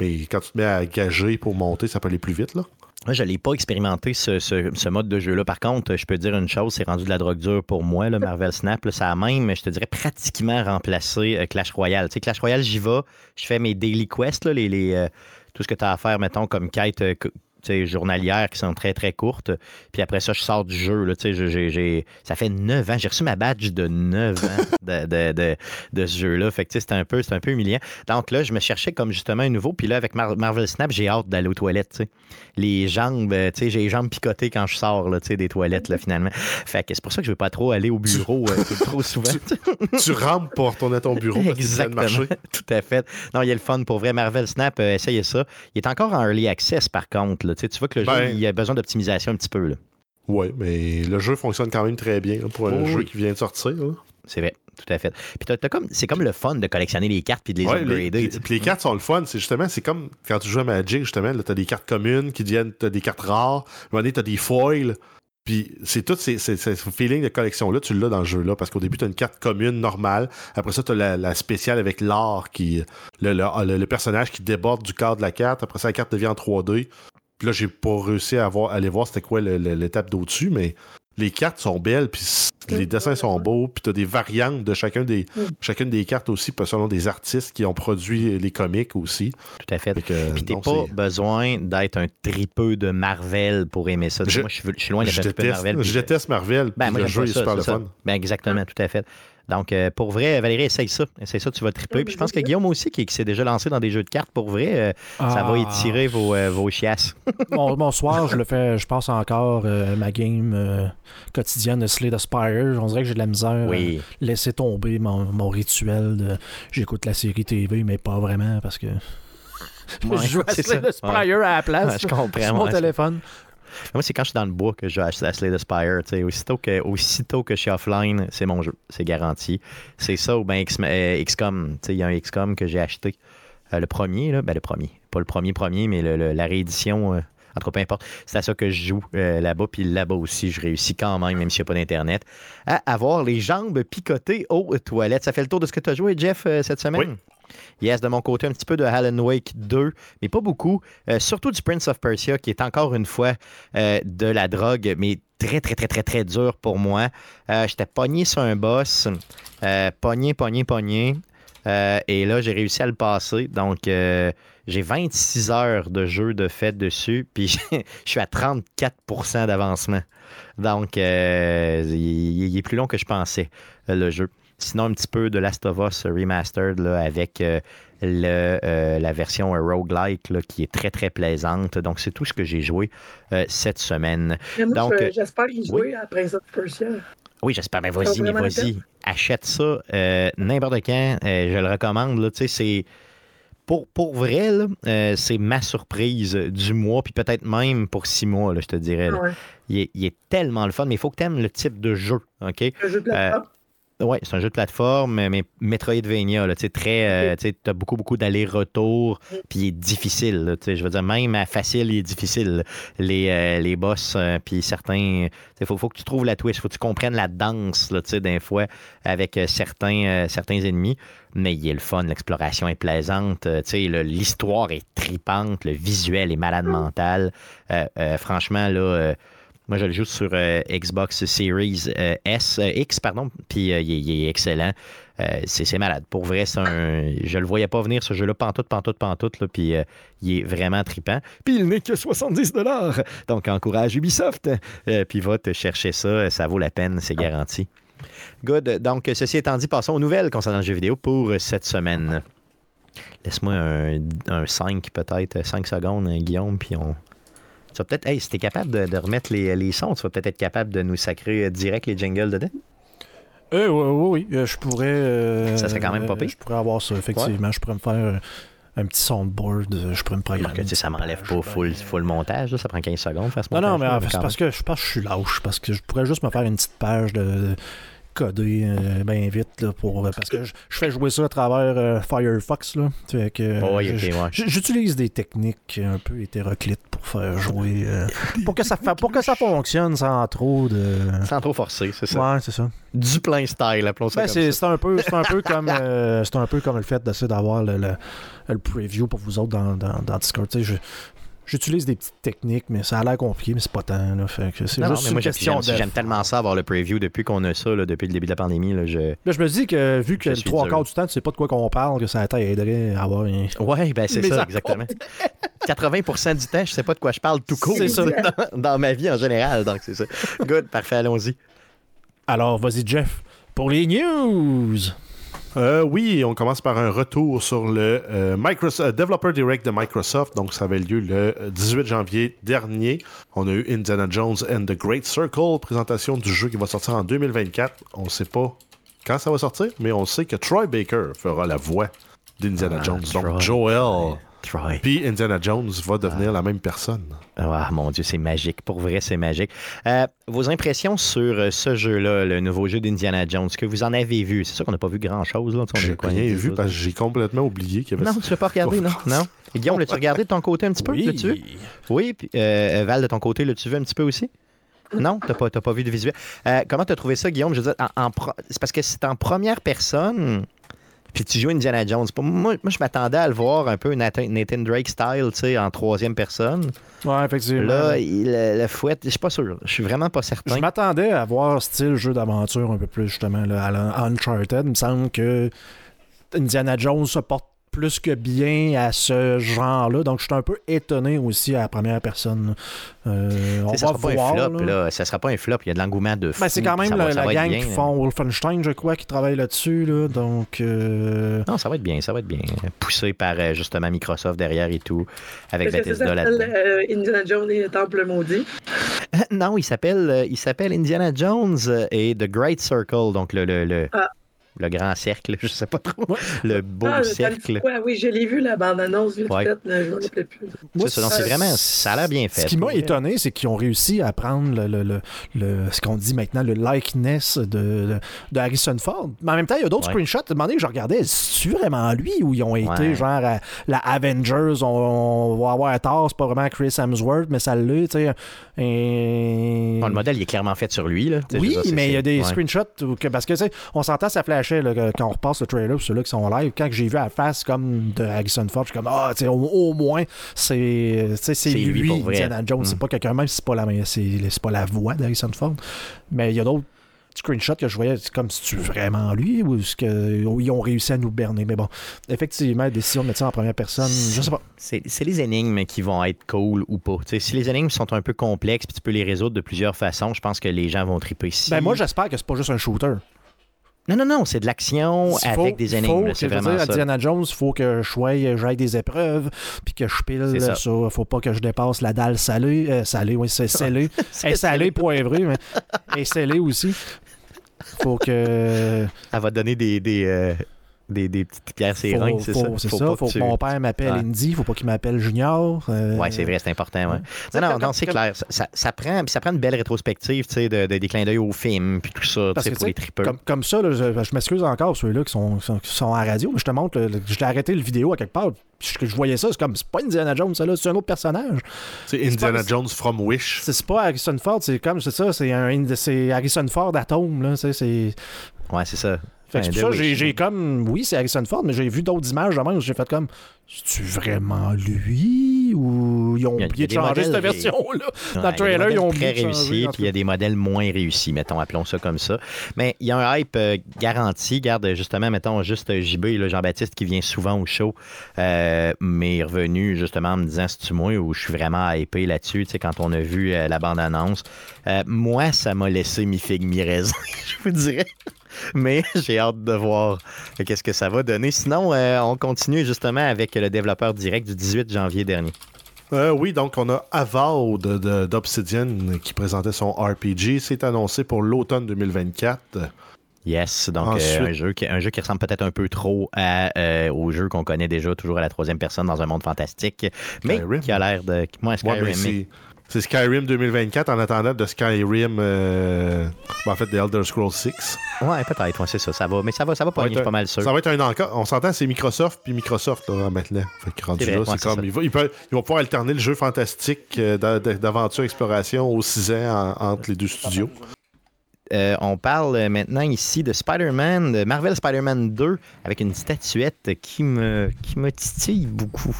Mais quand tu te mets à gager pour monter, ça peut aller plus vite. Là. Moi, je n'ai pas expérimenté ce, mode de jeu-là. Par contre, je peux dire une chose, c'est rendu de la drogue dure pour moi, le Marvel Snap. ça a même, je te dirais, pratiquement remplacé euh, Clash Royale. Tu sais, Clash Royale, j'y vais, je fais mes daily quests, les, les euh, tout ce que tu as à faire, mettons, comme quête euh, journalières qui sont très, très courtes. Puis après ça, je sors du jeu. Là, j'ai, ça fait 9 ans. J'ai reçu ma badge de 9 ans (laughs) de, de, de, ce jeu-là. Fait que c'est un, peu, un peu humiliant. Donc là, je me cherchais comme justement un nouveau. Puis là, avec Marvel Snap, j'ai hâte d'aller aux toilettes. Les jambes, j'ai les jambes picotées quand je sors là, des toilettes, là, finalement. Fait que c'est pour ça que je ne veux pas trop aller au bureau euh, (laughs) trop souvent. tu, rampes pour retourner à ton bureau. Exactement. (laughs) Tout à fait. Non, il y a le fun pour vrai. Marvel Snap, euh, essayez ça. Il est encore en early access, par contre. Tu vois que le jeu, ben- il a besoin d'optimisation un petit peu. Oui, mais le jeu fonctionne quand même très bien pour un jeu qui vient de sortir. C'est vrai, tout à fait. Puis comme, c'est comme le fun de collectionner les cartes puis de les upgrader. puis les cartes sont le fun. C'est justement, c'est comme quand tu joues à Magic, justement, tu as des cartes communes qui deviennent, tu as des cartes rares. À un moment donné, tu as des foils. Puis c'est tout ces, feeling de collection-là, tu l'as dans le jeu-là, parce qu'au début, tu as une carte commune normale. Après ça, tu as la, spéciale avec l'art, qui le, le, personnage qui déborde du cadre de la carte. Après ça, la carte devient en 3D là, j'ai pas réussi à, aller voir c'était quoi l'étape d'au-dessus, mais les cartes sont belles, puis les dessins sont beaux, puis tu as des variantes de chacun des, chacune des cartes aussi, selon des artistes qui ont produit les comics aussi. Tout à fait. puis t'as pas besoin d'être un tripeux de Marvel pour aimer ça. moi, je suis, loin d'être un tripeux de Marvel. Je déteste Marvel, ben, moi, le jeu est super le fun. Ben, exactement, tout à fait. Donc, euh, pour vrai, Valérie, essaye ça. Essaye ça, tu vas triper. Puis je pense que. Guillaume aussi, qui, qui s'est déjà lancé dans des jeux de cartes, pour vrai, euh, ça va Ah. étirer vos, euh, vos chiasses. (laughs) Mon, mon soir, je le fais, je passe encore ma game quotidienne de Slay the Spire. On dirait que j'ai de la misère Oui. à laisser tomber mon, mon rituel de j'écoute la série TV, mais pas vraiment parce que Ouais, (laughs) je joue à Slay the Spire Ouais. à la place Ouais, je comprends, sur mon téléphone. Moi, c'est quand je suis dans le bois que je joue à Slay the Spire. Aussitôt que, aussitôt que je suis offline, c'est mon jeu. C'est garanti. C'est ça ou euh, XCOM. Sais, Il y a un XCOM que j'ai acheté. Euh, le premier, là, ben le premier. Pas le premier premier, mais le- la réédition. euh, en tout cas, peu importe. C'est à ça que je joue euh, là-bas. Puis là-bas aussi, je réussis quand même, même s'il n'y a pas d'Internet, à avoir les jambes picotées aux toilettes. Ça fait le tour de ce que tu as joué, Jeff, euh, cette semaine? Oui. Yes, de mon côté, un petit peu de Alan Wake 2, mais pas beaucoup. Euh, surtout du Prince of Persia, qui est encore une fois euh, de la drogue, mais très, très, très, très, très dur pour moi. Euh, J'étais pogné sur un boss, pogné, pogné, pogné. Et là, j'ai réussi à le passer. Donc, j'ai 26 heures de jeu de fait dessus, (laughs) puis je suis à 34% d'avancement. Donc, il, est plus long que je pensais, le jeu. Sinon, un petit peu de Last of Us Remastered là, avec euh, le, euh, la version roguelike là, qui est très, très plaisante. Donc, c'est tout ce que j'ai joué euh, cette semaine. Mais moi, Donc, je- j'espère y jouer à Prince of Persia. Oui, j'espère. Ben, Ça vas-y, mais vas-y. Achète ça n'importe quand. Je le recommande. Là, c'est. Pour, pour vrai, là, euh, c'est ma surprise du mois, puis peut-être même pour six mois, là, je te dirais. là. Ouais. Il, est, il est tellement le fun, mais il faut que tu aimes le type de jeu. OK? Le jeu de plateforme. Oui, c'est un jeu de plateforme, mais Metroidvania, là, tu sais, très, euh, tu sais, t'as beaucoup, beaucoup d'allers-retours, puis il est difficile, là, tu sais, je veux dire, même à facile, il est difficile. Les, euh, les boss, euh, puis certains, il faut, faut que tu trouves la twist, faut que tu comprennes la danse, là, tu sais, d'un fois, avec euh, certains, certains ennemis, mais il est le fun, l'exploration est plaisante, tu sais, le- l'histoire est tripante, le visuel est malade mental. Euh, euh, franchement, là... moi, je le joue sur euh, Xbox Series euh, S, euh, X, pardon, puis il, est- il est excellent. C'est malade. Pour vrai, c'est un. Je le voyais pas venir, ce jeu-là, pantoute, pantoute, pantoute, là, puis il est vraiment trippant. Puis il n'est que 70 Donc, encourage Ubisoft, puis va te chercher ça, ça vaut la peine, c'est garanti. Good. Donc, ceci étant dit, passons aux nouvelles concernant le jeu vidéo pour cette semaine. Laisse-moi un, un 5, peut-être, 5 secondes, Guillaume, puis on. Tu vas peut-être, hey, si t'es capable de, de remettre les, les sons, tu vas peut-être être capable de nous sacrer euh, direct les jingles dedans. Euh, oui, oui, oui, euh, je pourrais. euh, Ça serait quand même pas pire. Je pourrais avoir ça, effectivement. Je pourrais me faire un petit soundboard. Je pourrais me programmer. Que, tu sais, ça m'enlève pas full, full montage, là, ça prend 15 secondes faire ce Non, non, mais fait, c'est parce que je pense que je suis lâche. Parce que je pourrais juste me faire une petite page de coder euh, bien vite. Là, pour, parce que je, je fais jouer ça à travers euh, Firefox. Là, fait que, euh, Oui, ouais. J- J'utilise des techniques un peu hétéroclites pour faire jouer. euh, (laughs) pour, que ça fa- pour que ça fonctionne sans trop de. Sans trop forcer, c'est ça. Ouais, c'est ça. Du plein style, appelons ça Ben, comme c'est ça. c'est un peu, c'est un peu comme, euh, c'est un peu comme le fait d'essayer d'avoir le, le, le preview pour vous autres dans, dans, dans Discord. Tu sais, je- J'utilise des petites techniques, mais ça a l'air compliqué, mais c'est pas tant. Là, fait que c'est Non, non, juste mais une moi, question j'aime de. j'aime tellement ça, avoir le preview depuis qu'on a ça, là, depuis le début de la pandémie. Là, je... Là, je me dis que vu que le trois quarts du temps, tu sais pas de quoi qu'on parle, que ça t'aiderait à avoir un. (laughs) Ouais, ben c'est ça, ça exactement. 80% (laughs) du temps, je sais pas de quoi je parle tout court C'est ça. (laughs) dans, dans ma vie en général, donc c'est ça. Good, parfait, allons-y. Alors, vas-y, Jeff, pour les news. Euh, oui, on commence par un retour sur le euh, Microsoft, euh, Developer Direct de Microsoft. Donc, ça avait lieu le euh, 18 janvier dernier. On a eu Indiana Jones and the Great Circle, présentation du jeu qui va sortir en 2024. On ne sait pas quand ça va sortir, mais on sait que Troy Baker fera la voix d'Indiana Ah, Jones. Troy. Donc, Joel. Troy. Puis Indiana Jones va devenir la même personne. Ah, mon Dieu, c'est magique. Pour vrai, c'est magique. Euh, vos impressions sur euh, ce jeu-là, le nouveau jeu d'Indiana Jones, que vous en avez vu? C'est sûr qu'on n'a pas vu grand-chose. Tu J'ai rien vu parce que j'ai complètement oublié qu'il y avait Non, tu l'as pas regardé, non? Non? Et Guillaume, l'as-tu regardé de ton côté un petit peu? L'as-tu vu? Oui, puis euh, Val, de ton côté, l'as-tu vu un petit peu aussi? Non, t'as pas, pas vu de visuel? Euh, comment t'as trouvé ça, Guillaume? Je veux dire, en, en pro- c'est parce que c'est en première personne, puis tu joues Indiana Jones. Moi, moi je m'attendais à le voir un peu Nathan, Nathan Drake style, tu sais, en troisième personne. Ouais, effectivement. Là, il, le, fouette, je suis pas sûr. Je suis vraiment pas certain. Je m'attendais à voir style jeu d'aventure un peu plus justement là, à Uncharted. Il me semble que Indiana Jones se porte plus que bien à ce genre-là. Donc, je suis un peu étonné aussi à la première personne. Euh, on ça va sera pas un flop, là. là. Ça sera pas un flop. Il y a de l'engouement de fou. Ben, c'est quand même va- la, gang bien, qui là. font Wolfenstein, je crois, qui travaille là-dessus. Là. Donc, euh, Non, ça va être bien, ça va être bien. Poussé par euh, justement Microsoft derrière et tout, avec Bethesda euh, Indiana Jones et le Temple maudit? (laughs) non, il s'appelle euh, il s'appelle Indiana Jones et The Great Circle, donc le, le, le, Ah. Le grand cercle, (laughs) je sais pas trop. Ouais. Le beau ah, dit cercle. Oui, je l'ai vu, la bande-annonce, vite Ouais. fait, je me rappelle plus. C'est vraiment, ça a l'air bien fait. Ce qui m'a étonné, c'est qu'ils ont réussi à prendre le, le- le- le- ce qu'on dit maintenant, le likeness de, de, Harrison Ford. Mais en même temps, il y a d'autres Ouais. screenshots. À un moment donné, je regardais, c'est vraiment lui où ils ont été Ouais. genre à la Avengers, on, on va avoir tort, c'est pas vraiment Chris Hemsworth, mais ça l'est, tu sais. Et- Bon, le modèle, il est clairement fait sur lui. Là. Oui, mais il y a des ouais. screenshots où que- parce que tu sais, on s'entend ça là, quand on repasse le trailer pour ceux-là qui sont live. Quand j'ai vu la face comme de Harrison Ford, je suis comme ah, au, au moins c'est c'est C'est lui lui. Indiana Jones, c'est Mm. pas quelqu'un même si c'est pas la c'est c'est pas la voix d'Harrison Ford. Mais il y a d'autres screenshots que je voyais c'est comme si tu vraiment lui ou est-ce que ils ont réussi à nous berner? Mais bon, effectivement, la décision de mettre ça en première personne, je sais pas. C'est c'est les énigmes qui vont être cool ou pas. Si les énigmes sont un peu complexes puis tu peux les résoudre de plusieurs façons, je pense que les gens vont triper. Si... Ben moi j'espère que c'est pas juste un shooter. Non, non, non, c'est de l'action avec faut- des énigmes. C'est vraiment dire, à ça. Indiana Jones, il faut que je sois, j'aille des épreuves, puis que je pile ça. ça. Faut pas que je dépasse la dalle salée. euh, salée, oui, c'est. (laughs) Elle est salée, poivrée, mais est scellée aussi. Faut que. Elle va te donner des, des, euh, des, des petites pierres sérins, c'est ça? c'est Faut ça. pas Faut que tu- mon père m'appelle Ouais. Indy. Faut pas qu'il m'appelle Junior. euh, Ouais, c'est vrai, c'est important. Ouais. Non, non, comme- non, c'est comme- clair. Ça, ça- ça prend, puis ça prend une belle rétrospective, tu sais, de, de- des clins d'œil au film, puis tout ça, Parce que, pour les tripeurs. Comme, comme ça, là, je, je m'excuse encore ceux-là qui sont, qui sont, qui sont à radio, mais je te montre, le- je l'ai arrêté le vidéo à quelque part, puis je, je voyais ça, c'est comme, c'est pas Indiana Jones, ça là, c'est un autre personnage. C'est Indiana pas- Jones from Wish. C'est pas Harrison Ford, c'est comme, c'est ça, c'est un, c'est Harrison Ford Atome, là, c'est... Ouais, c'est ça. Fait que c'est de pour ça, j'ai, comme, oui, c'est Harrison Ford, mais j'ai vu d'autres images de même où j'ai fait comme, c'est-tu vraiment lui ou ils ont Il oublié de changer cette version-là? Ouais, Dans le trailer, ils ont très oublié réussis, en puis il y a des modèles moins réussis, mettons, appelons ça comme ça. Mais il y a un hype euh, garanti. Garde, justement, mettons, juste euh, JB, là, Jean-Baptiste, qui vient souvent au show, euh, mais est revenu justement en me disant c'est-tu moi ou je suis vraiment hypé là-dessus, tu sais, quand on a vu euh, la bande-annonce. Moi, ça m'a laissé mi-figue, mi-raisin, (laughs) je vous dirais. Mais (laughs) j'ai hâte de voir qu'est-ce que ça va donner. Sinon, euh, on continue justement avec le développeur direct du 18 janvier dernier. Euh, oui, donc on a Avowed d'Obsidian qui présentait son RPG. C'est annoncé pour l'automne 2024. Yes, donc euh, un, jeu qui, un jeu qui ressemble peut-être un peu trop à, euh, au jeu qu'on connaît déjà, toujours à la troisième personne dans un monde fantastique, mais Skyrim. qui a l'air de... Moi, Skyrim, mais- c'est- Skyrim 2024 en attendant de Skyrim, euh, ben, en fait, The Elder Scrolls 6. Ouais, peut-être, ouais, c'est ça, ça va, mais ça va, ça va pas, je suis pas mal sûr. Ça va être un encore. On s'entend, c'est Microsoft puis Microsoft là, maintenant. Fait que rendu C'est vrai, là, ouais, c'est c'est comme. ça. Ils, vont, ils peuvent- ils vont pouvoir alterner le jeu fantastique euh, d'a- d'a- d'aventure exploration aux 6 ans en- entre les deux studios. Euh, on parle euh, maintenant ici de Spider-Man, de Marvel Spider-Man 2, avec une statuette qui me, qui me titille beaucoup.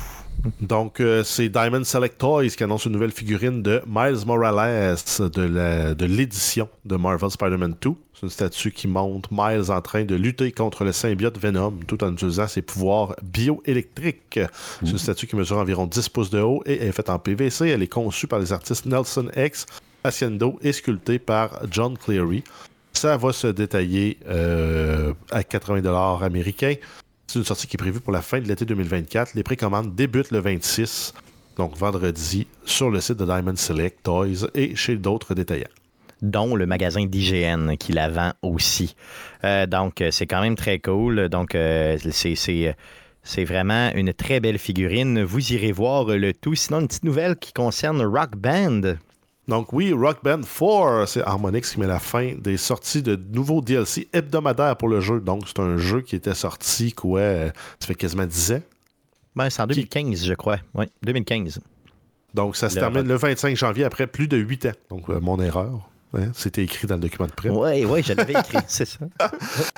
Donc, euh, c'est Diamond Select Toys qui annonce une nouvelle figurine de Miles Morales de l'édition de, Marvel Spider-Man 2. C'est une statue qui montre Miles en train de lutter contre le symbiote Venom tout en utilisant ses pouvoirs bioélectriques. C'est une statue qui mesure environ 10 pouces de haut et est faite en PVC. Elle est conçue par les artistes Nelson X, Haciendo et sculptée par John Cleary. Ça va se détailler euh, à 80 américains. C'est une sortie qui est prévue pour la fin de l'été 2024. Les précommandes débutent le 26, donc vendredi, sur le site de Diamond Select Toys et chez d'autres détaillants. dont le magasin d'IGN qui la vend aussi. Euh, donc, euh, c'est quand même très cool. Donc, euh, c'est- vraiment une très belle figurine. Vous irez voir le tout. Sinon, une petite nouvelle qui concerne Rock Band. Donc oui, Rock Band 4, c'est Harmonix qui met la fin des sorties de nouveaux DLC hebdomadaires pour le jeu. Donc c'est un jeu qui était sorti, quoi, ça fait quasiment 10 ans? Ben, c'est en 2015, je crois. Oui, 2015. Donc ça se Le termine le 25 janvier après plus de 8 ans. Donc euh, mon erreur. hein, C'était écrit dans le document de prêt. Oui, oui, je l'avais écrit, (laughs) c'est ça.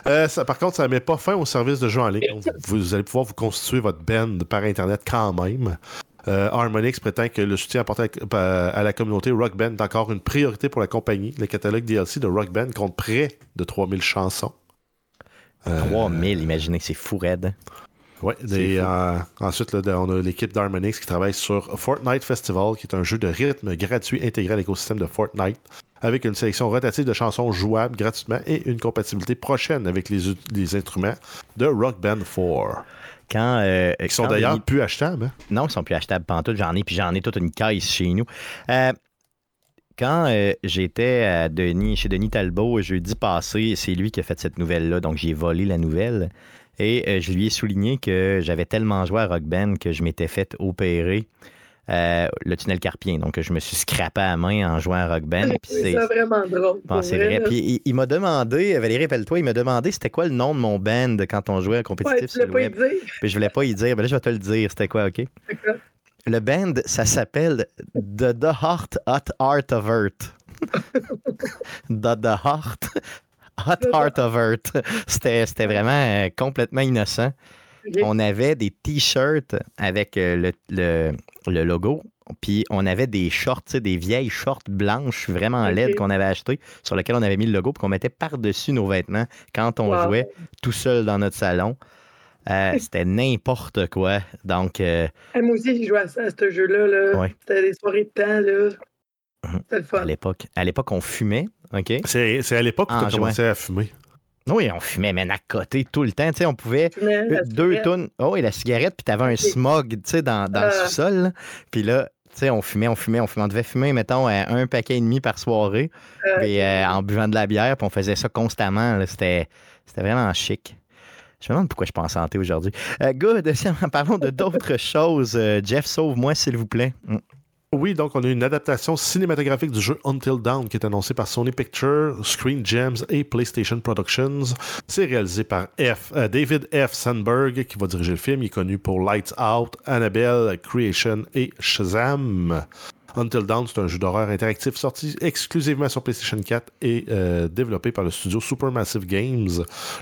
Euh, ça, par contre, ça ne met pas fin au service de jeu en ligne. Vous allez pouvoir vous constituer votre band par Internet quand même. Euh, Harmonix prétend que le soutien apporté à, à la communauté Rock Band est encore une priorité pour la compagnie. Le catalogue DLC de Rock Band compte près de 3000 chansons. Euh, 3000, imaginez que c'est fou raide. Des, euh, ensuite, là, on a l'équipe d'Harmonix qui travaille sur Fortnite Festival, qui est un jeu de rythme gratuit intégré à l'écosystème de Fortnite, avec une sélection rotative de chansons jouables gratuitement et une compatibilité prochaine avec les, les instruments de Rock Band 4. Quand, euh, Qui sont d'ailleurs plus achetables. hein? Non, ils sont plus achetables pantoute. J'en ai, puis j'en ai toute une caisse chez nous. Euh, quand euh, j'étais à Denis, chez Denis Talbot jeudi passé, c'est lui qui a fait cette nouvelle-là, donc j'ai volé la nouvelle. Et je lui ai souligné que j'avais tellement joué à Rock Band que je m'étais fait opérer euh, le tunnel carpien. Donc je me suis scrappé à main en jouant à Rock Band. (laughs) C'est vraiment drôle. Bon, c'est vrai, vrai. Puis il, il m'a demandé, Valérie, rappelle-toi, il m'a demandé c'était quoi le nom de mon band quand on jouait à Ouais, compétitif tu sur le pas web. dit. (laughs) Puis je voulais pas y dire. Ben là, je vais te le dire. C'était quoi, OK? Le band, ça s'appelle The, The Heart Hot Art of Earth. (laughs) The, The Heart Hot Heart of Earth. C'était c'était vraiment euh, complètement innocent. (laughs) On avait des t-shirts avec euh, le, le- le logo. Puis on avait des shorts, tu sais, des vieilles shorts blanches vraiment Ok. laides qu'on avait achetées, sur lesquelles on avait mis le logo, puis qu'on mettait par-dessus nos vêtements quand on Wow. jouait tout seul dans notre salon. Euh, (laughs) C'était n'importe quoi. Donc, euh, Ah, moi aussi, j'ai joué à ça, à ce jeu-là. Là. Ouais. C'était des soirées de temps. là. Mhm. C'était le fun. à l'époque, à l'époque, on fumait, OK? C'est c'est à l'époque où En tu commencé à fumer. Oui, on fumait, mais à côté tout le temps. Tu sais, on pouvait deux tonnes. Oh, et la cigarette, puis t'avais un smog, tu sais, dans, dans le Ah. sous-sol. Puis là, tu sais, on fumait, on fumait, on fumait. On devait fumer, mettons, euh, un paquet et demi par soirée, euh, puis, euh, en buvant de la bière, puis on faisait ça constamment. c'était vraiment chic. Je me demande pourquoi je suis pas en santé aujourd'hui. Euh, good, (laughs) parlons de d'autres choses. Euh, Jeff, sauve-moi, s'il vous plaît. Mm. Oui, donc on a une adaptation cinématographique du jeu Until Dawn qui est annoncée par Sony Pictures, Screen Gems et PlayStation Productions. C'est réalisé par euh, David F. Sandberg qui va diriger le film. Il est connu pour Lights Out, Annabelle, Creation et Shazam. Until Dawn, c'est un jeu d'horreur interactif sorti exclusivement sur PlayStation 4 et euh, développé par le studio Supermassive Games.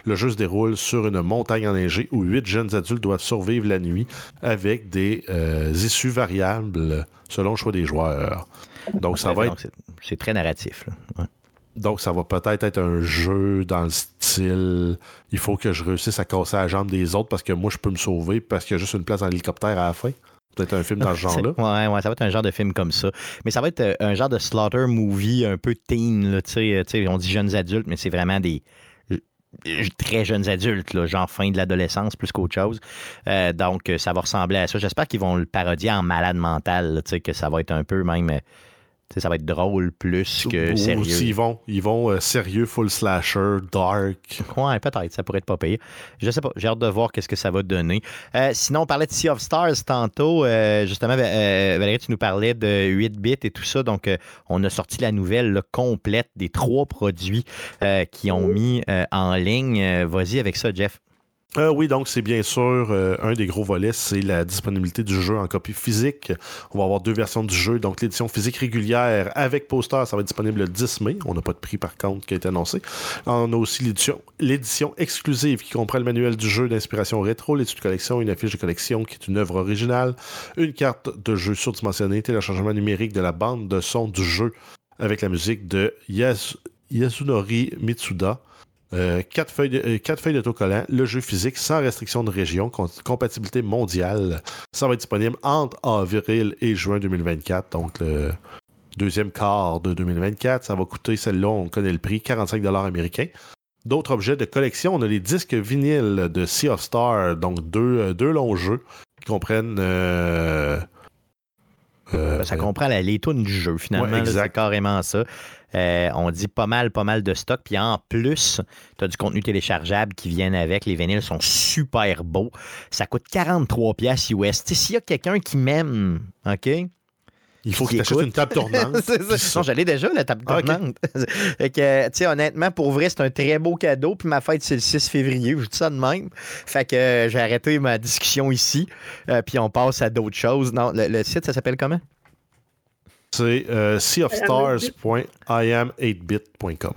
Le jeu se déroule sur une montagne enneigée où huit jeunes adultes doivent survivre la nuit avec des euh, issues variables selon le choix des joueurs. Donc ça Ouais, va être c'est- très narratif. là. Ouais. donc, ça va peut-être être un jeu dans le style il faut que je réussisse à casser la jambe des autres parce que moi, je peux me sauver parce qu'il y a juste une place dans l'hélicoptère à la fin. Peut-être un film dans ce genre-là. Ouais, ouais, ça va être un genre de film comme ça. Mais ça va être euh, un genre de slaughter movie un peu teen. Là, tu sais, euh, on dit jeunes adultes, mais c'est vraiment des très jeunes adultes, là, genre fin de l'adolescence plus qu'autre chose. Euh, donc, ça va ressembler à ça. J'espère qu'ils vont le parodier en malade mental, là, tu sais, que ça va être un peu même. Ça va être drôle plus que sérieux. s'ils vont, ils vont euh, sérieux, full slasher, dark. Ouais, peut-être, ça pourrait être pas payé. Je sais pas, j'ai hâte de voir qu'est-ce que ça va donner. Euh, sinon, on parlait de Sea of Stars tantôt. Euh, justement, Valérie, tu nous parlais de 8 bits et tout ça. Donc, on a sorti la nouvelle là, complète des trois produits qui ont mis en ligne. Vas-y avec ça, Jeff. Euh, oui, donc c'est bien sûr euh, un des gros volets, c'est la disponibilité du jeu en copie physique. On va avoir deux versions du jeu. Donc l'édition physique régulière avec poster, ça va être disponible le 10 mai. On n'a pas de prix par contre qui a été annoncé. On a aussi l'édition, exclusive qui comprend le manuel du jeu d'inspiration rétro, l'étude de collection, une affiche de collection qui est une œuvre originale, une carte de jeu surdimensionnée, téléchargement numérique de la bande de son du jeu avec la musique de Yas- Yasunori Mitsuda. Euh, quatre, feuilles de, euh, quatre feuilles d'autocollant, le jeu physique sans restriction de région, com- compatibilité mondiale. Ça va être disponible entre avril et juin 2024, donc le deuxième quart de 2024. Ça va coûter, celle-là, on connaît le prix, 45 américains. D'autres objets de collection, on a les disques vinyles de Sea of Stars, donc deux, euh, deux longs jeux qui comprennent. euh, euh, Ça comprend la, les tunes du jeu, finalement. Ouais. C'est carrément ça. Euh, on dit pas mal, pas mal de stock. Puis en plus, tu as du contenu téléchargeable qui viennent avec. Les vinyles sont super beaux. Ça coûte 43 pièces US. S'il y a quelqu'un qui m'aime, OK? il faut que tu achètes une table tournante. (laughs) Non, j'allais déjà, la table Ah, tournante. (laughs) Fait que, tu sais, honnêtement, pour vrai, c'est un très beau cadeau. Puis ma fête, c'est le 6 février. Je dis ça de même. Fait que euh, j'ai arrêté ma discussion ici. Euh, puis on passe à d'autres choses. Non, le, le site, ça s'appelle comment? C'est euh, seaofstars.iam8bit.com.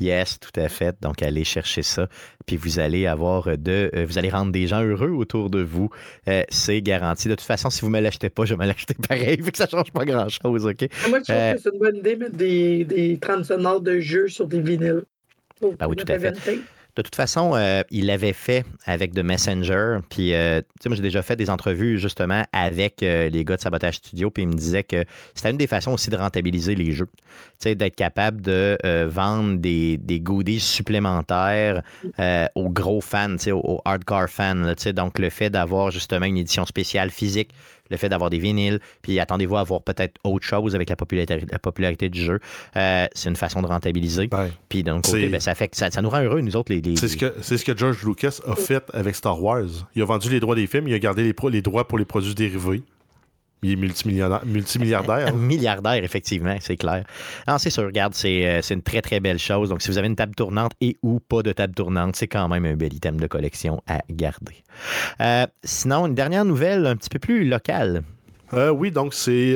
Yes, tout à fait. Donc, allez chercher ça. Puis vous allez avoir de. euh, vous allez rendre des gens heureux autour de vous. Euh, c'est garanti. De toute façon, si vous ne me l'achetez pas, je vais me l'acheter pareil. (laughs) Fait que ça ne change pas grand-chose, OK? Moi, je trouve Euh, que c'est une bonne idée de mettre des, des trames sonores de jeux sur des vinyles. Ben oui, tout à fait. De toute façon, euh, il l'avait fait avec The Messenger. Puis, euh, tu sais, moi, j'ai déjà fait des entrevues justement avec euh, les gars de Sabotage Studio. Puis, ils me disaient que c'était une des façons aussi de rentabiliser les jeux. Tu sais, d'être capable de vendre des, goodies supplémentaires aux gros fans, tu sais, aux, hardcore fans. donc, le fait d'avoir justement une édition spéciale physique le fait d'avoir des vinyles, puis attendez-vous à avoir peut-être autre chose avec la popularité, la popularité du jeu. Euh, c'est une façon de rentabiliser. Puis d'un côté, ben, ça, fait ça, nous rend heureux, nous autres, les. c'est, ce que, c'est ce que George Lucas a fait avec Star Wars. Il a vendu les droits des films, il a gardé les, les droits pour les produits dérivés. Il est multimilliardaire. (laughs) Milliardaire, effectivement, c'est clair. Non, c'est sûr, regarde, euh, c'est, une très, très belle chose. Donc, si vous avez une table tournante et ou pas de table tournante, c'est quand même un bel item de collection à garder. Euh, sinon, une dernière nouvelle un petit peu plus locale. Euh, oui, donc c'est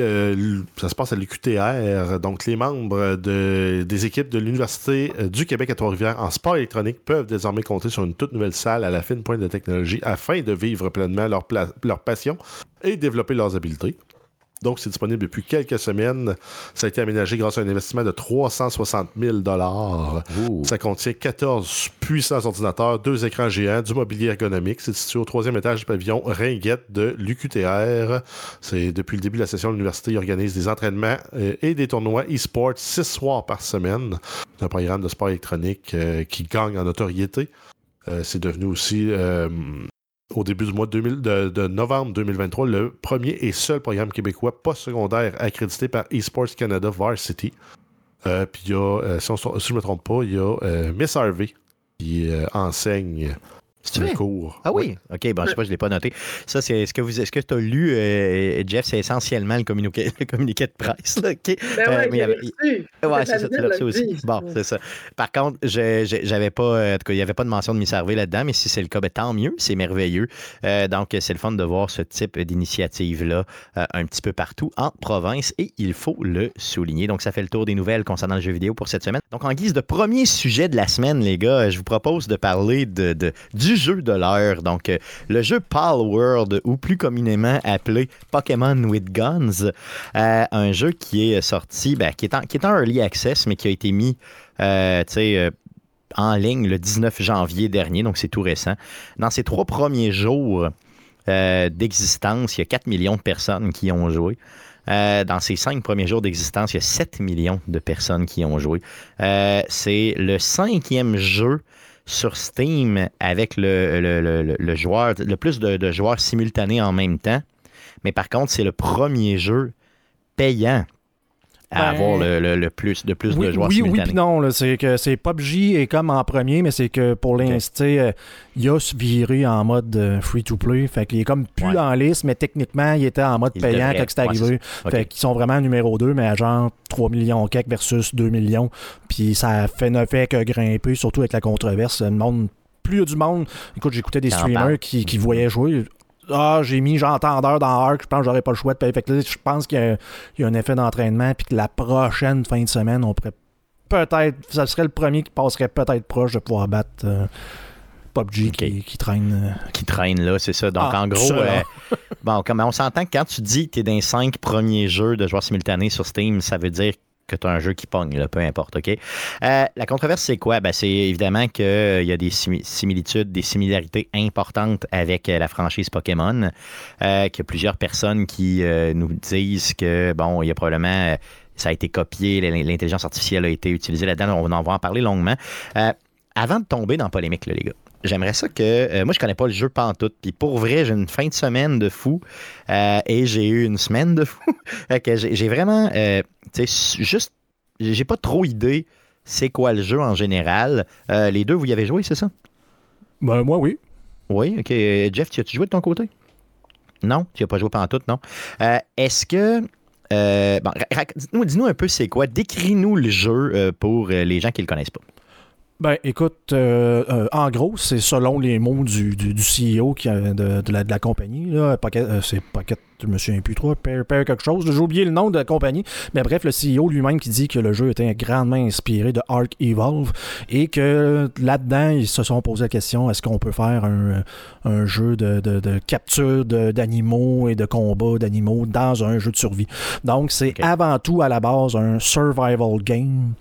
ça se passe à l'UQTR. Donc les membres de, des équipes de l'Université du Québec à Trois-Rivières en sport électronique peuvent désormais compter sur une toute nouvelle salle à la fine pointe de technologie afin de vivre pleinement leur, leur passion et développer leurs habiletés. Donc, c'est disponible depuis quelques semaines. Ça a été aménagé grâce à un investissement de 360 000 Ça contient 14 puissants ordinateurs, deux écrans géants, du mobilier ergonomique. C'est situé au troisième étage du pavillon Ringuette de l'UQTR. C'est depuis le début de la session, l'université organise des entraînements euh, et des tournois e-sport six soirs par semaine. C'est un programme de sport électronique euh, qui gagne en notoriété. Euh, c'est devenu aussi au début du mois de, novembre 2023, le premier et seul programme québécois post-secondaire accrédité par Esports Canada Varsity. Euh, puis y a, euh, si, je ne me trompe pas, il y a euh, Miss Harvey qui enseigne c'est cours. Ah oui? OK, bon, je sais pas, je ne l'ai pas noté. Ça, c'est ce que vous est-ce que tu as lu, euh, Jeff, c'est essentiellement le communiqué, le communiqué de presse. Là, OK? Ben ouais, euh, ouais c'est ça, tu l'as aussi. Bon, c'est ça. Par contre, j'avais pas, euh, en tout cas, il n'y avait pas de mention de Miss Harvey là-dedans, mais si c'est le cas, ben, tant mieux, c'est merveilleux. donc, c'est le fun de voir ce type d'initiative-là un petit peu partout en province et il faut le souligner. Donc, ça fait le tour des nouvelles concernant le jeu vidéo pour cette semaine. Donc, en guise de premier sujet de la semaine, les gars, je vous propose de parler de, de du jeu de l'heure. Donc, euh, le jeu Pal World, ou plus communément appelé Pokémon with Guns, euh, un jeu qui est sorti, ben, qui, est en, qui est en early access, mais qui a été mis, euh, en ligne le 19 janvier dernier, donc c'est tout récent. Dans ces trois premiers jours d'existence, il y a 4 millions de personnes qui ont joué. dans ces cinq premiers jours d'existence, il y a 7 millions de personnes qui ont joué. c'est le cinquième jeu sur Steam avec le, joueur, le plus de, joueurs simultanés en même temps. Mais par contre, c'est le premier jeu payant à avoir ben, le, plus de plus de joueurs simultanés. Oui, puis non, c'est que c'est PUBG est comme en premier, mais c'est que pour l'instant, euh, il a viré en mode euh, free to play, fait qu'il est comme plus en liste, mais techniquement, il était en mode payant quand c'est arrivé. Fait qu'ils sont vraiment numéro 2, mais à genre 3 millions quelque versus 2 millions, puis ça fait ne fait que grimper, surtout avec la controverse. Le monde plus il y a du monde. Écoute, j'écoutais des streamers qui, qui, voyaient jouer. Ah, j'ai mis genre d'heure dans Arc, je pense que j'aurais pas le choix de payer. Fait que je pense qu'il y, a un effet d'entraînement, puis que la prochaine fin de semaine, on pourrait peut-être, ça serait le premier qui passerait peut-être proche de pouvoir battre euh, PUBG qui, traîne. Euh, qui traîne là, c'est ça. Donc ah, en gros, euh, bon, comme on s'entend que quand tu dis que tu es dans les cinq premiers jeux de joueurs simultanés sur Steam, ça veut dire que tu as un jeu qui pogne, peu importe, OK? Euh, la controverse, c'est quoi? Ben, c'est évidemment qu'il euh, y a des similitudes, des similarités importantes avec euh, la franchise Pokémon, qu'il y a plusieurs personnes qui nous disent que, bon, il y a probablement... ça a été copié, l'intelligence artificielle a été utilisée là-dedans, on va en parler longuement. avant de tomber dans la polémique, les gars, j'aimerais ça que. moi, je connais pas le jeu pantoute. Puis pour vrai, j'ai une fin de semaine de fou. et j'ai eu une semaine de fou. (laughs) que j'ai vraiment sais, juste, j'ai pas trop idée c'est quoi le jeu en général. Euh, les deux, vous y avez joué, c'est ça? Ben, moi, oui. Oui, OK. Jeff, tu as-tu joué de ton côté? Non, tu n'as pas joué pendant tout, non? Euh, est-ce que. Euh, bon, dis-nous un peu c'est quoi. Décris-nous le jeu pour les gens qui ne le connaissent pas. Ben, écoute, euh, euh, en gros, c'est selon les mots du, du, CEO qui, de, de, la, de, la, compagnie. Là, euh, c'est Pocket, je me souviens plus trop, Pair, quelque chose. J'ai oublié le nom de la compagnie. Mais bref, le CEO lui-même qui dit que le jeu était grandement inspiré de Ark Evolve et que là-dedans, ils se sont posé la question est-ce qu'on peut faire un, un jeu de, de capture d'animaux et de combat d'animaux dans un jeu de survie? Donc, c'est avant tout à la base un survival game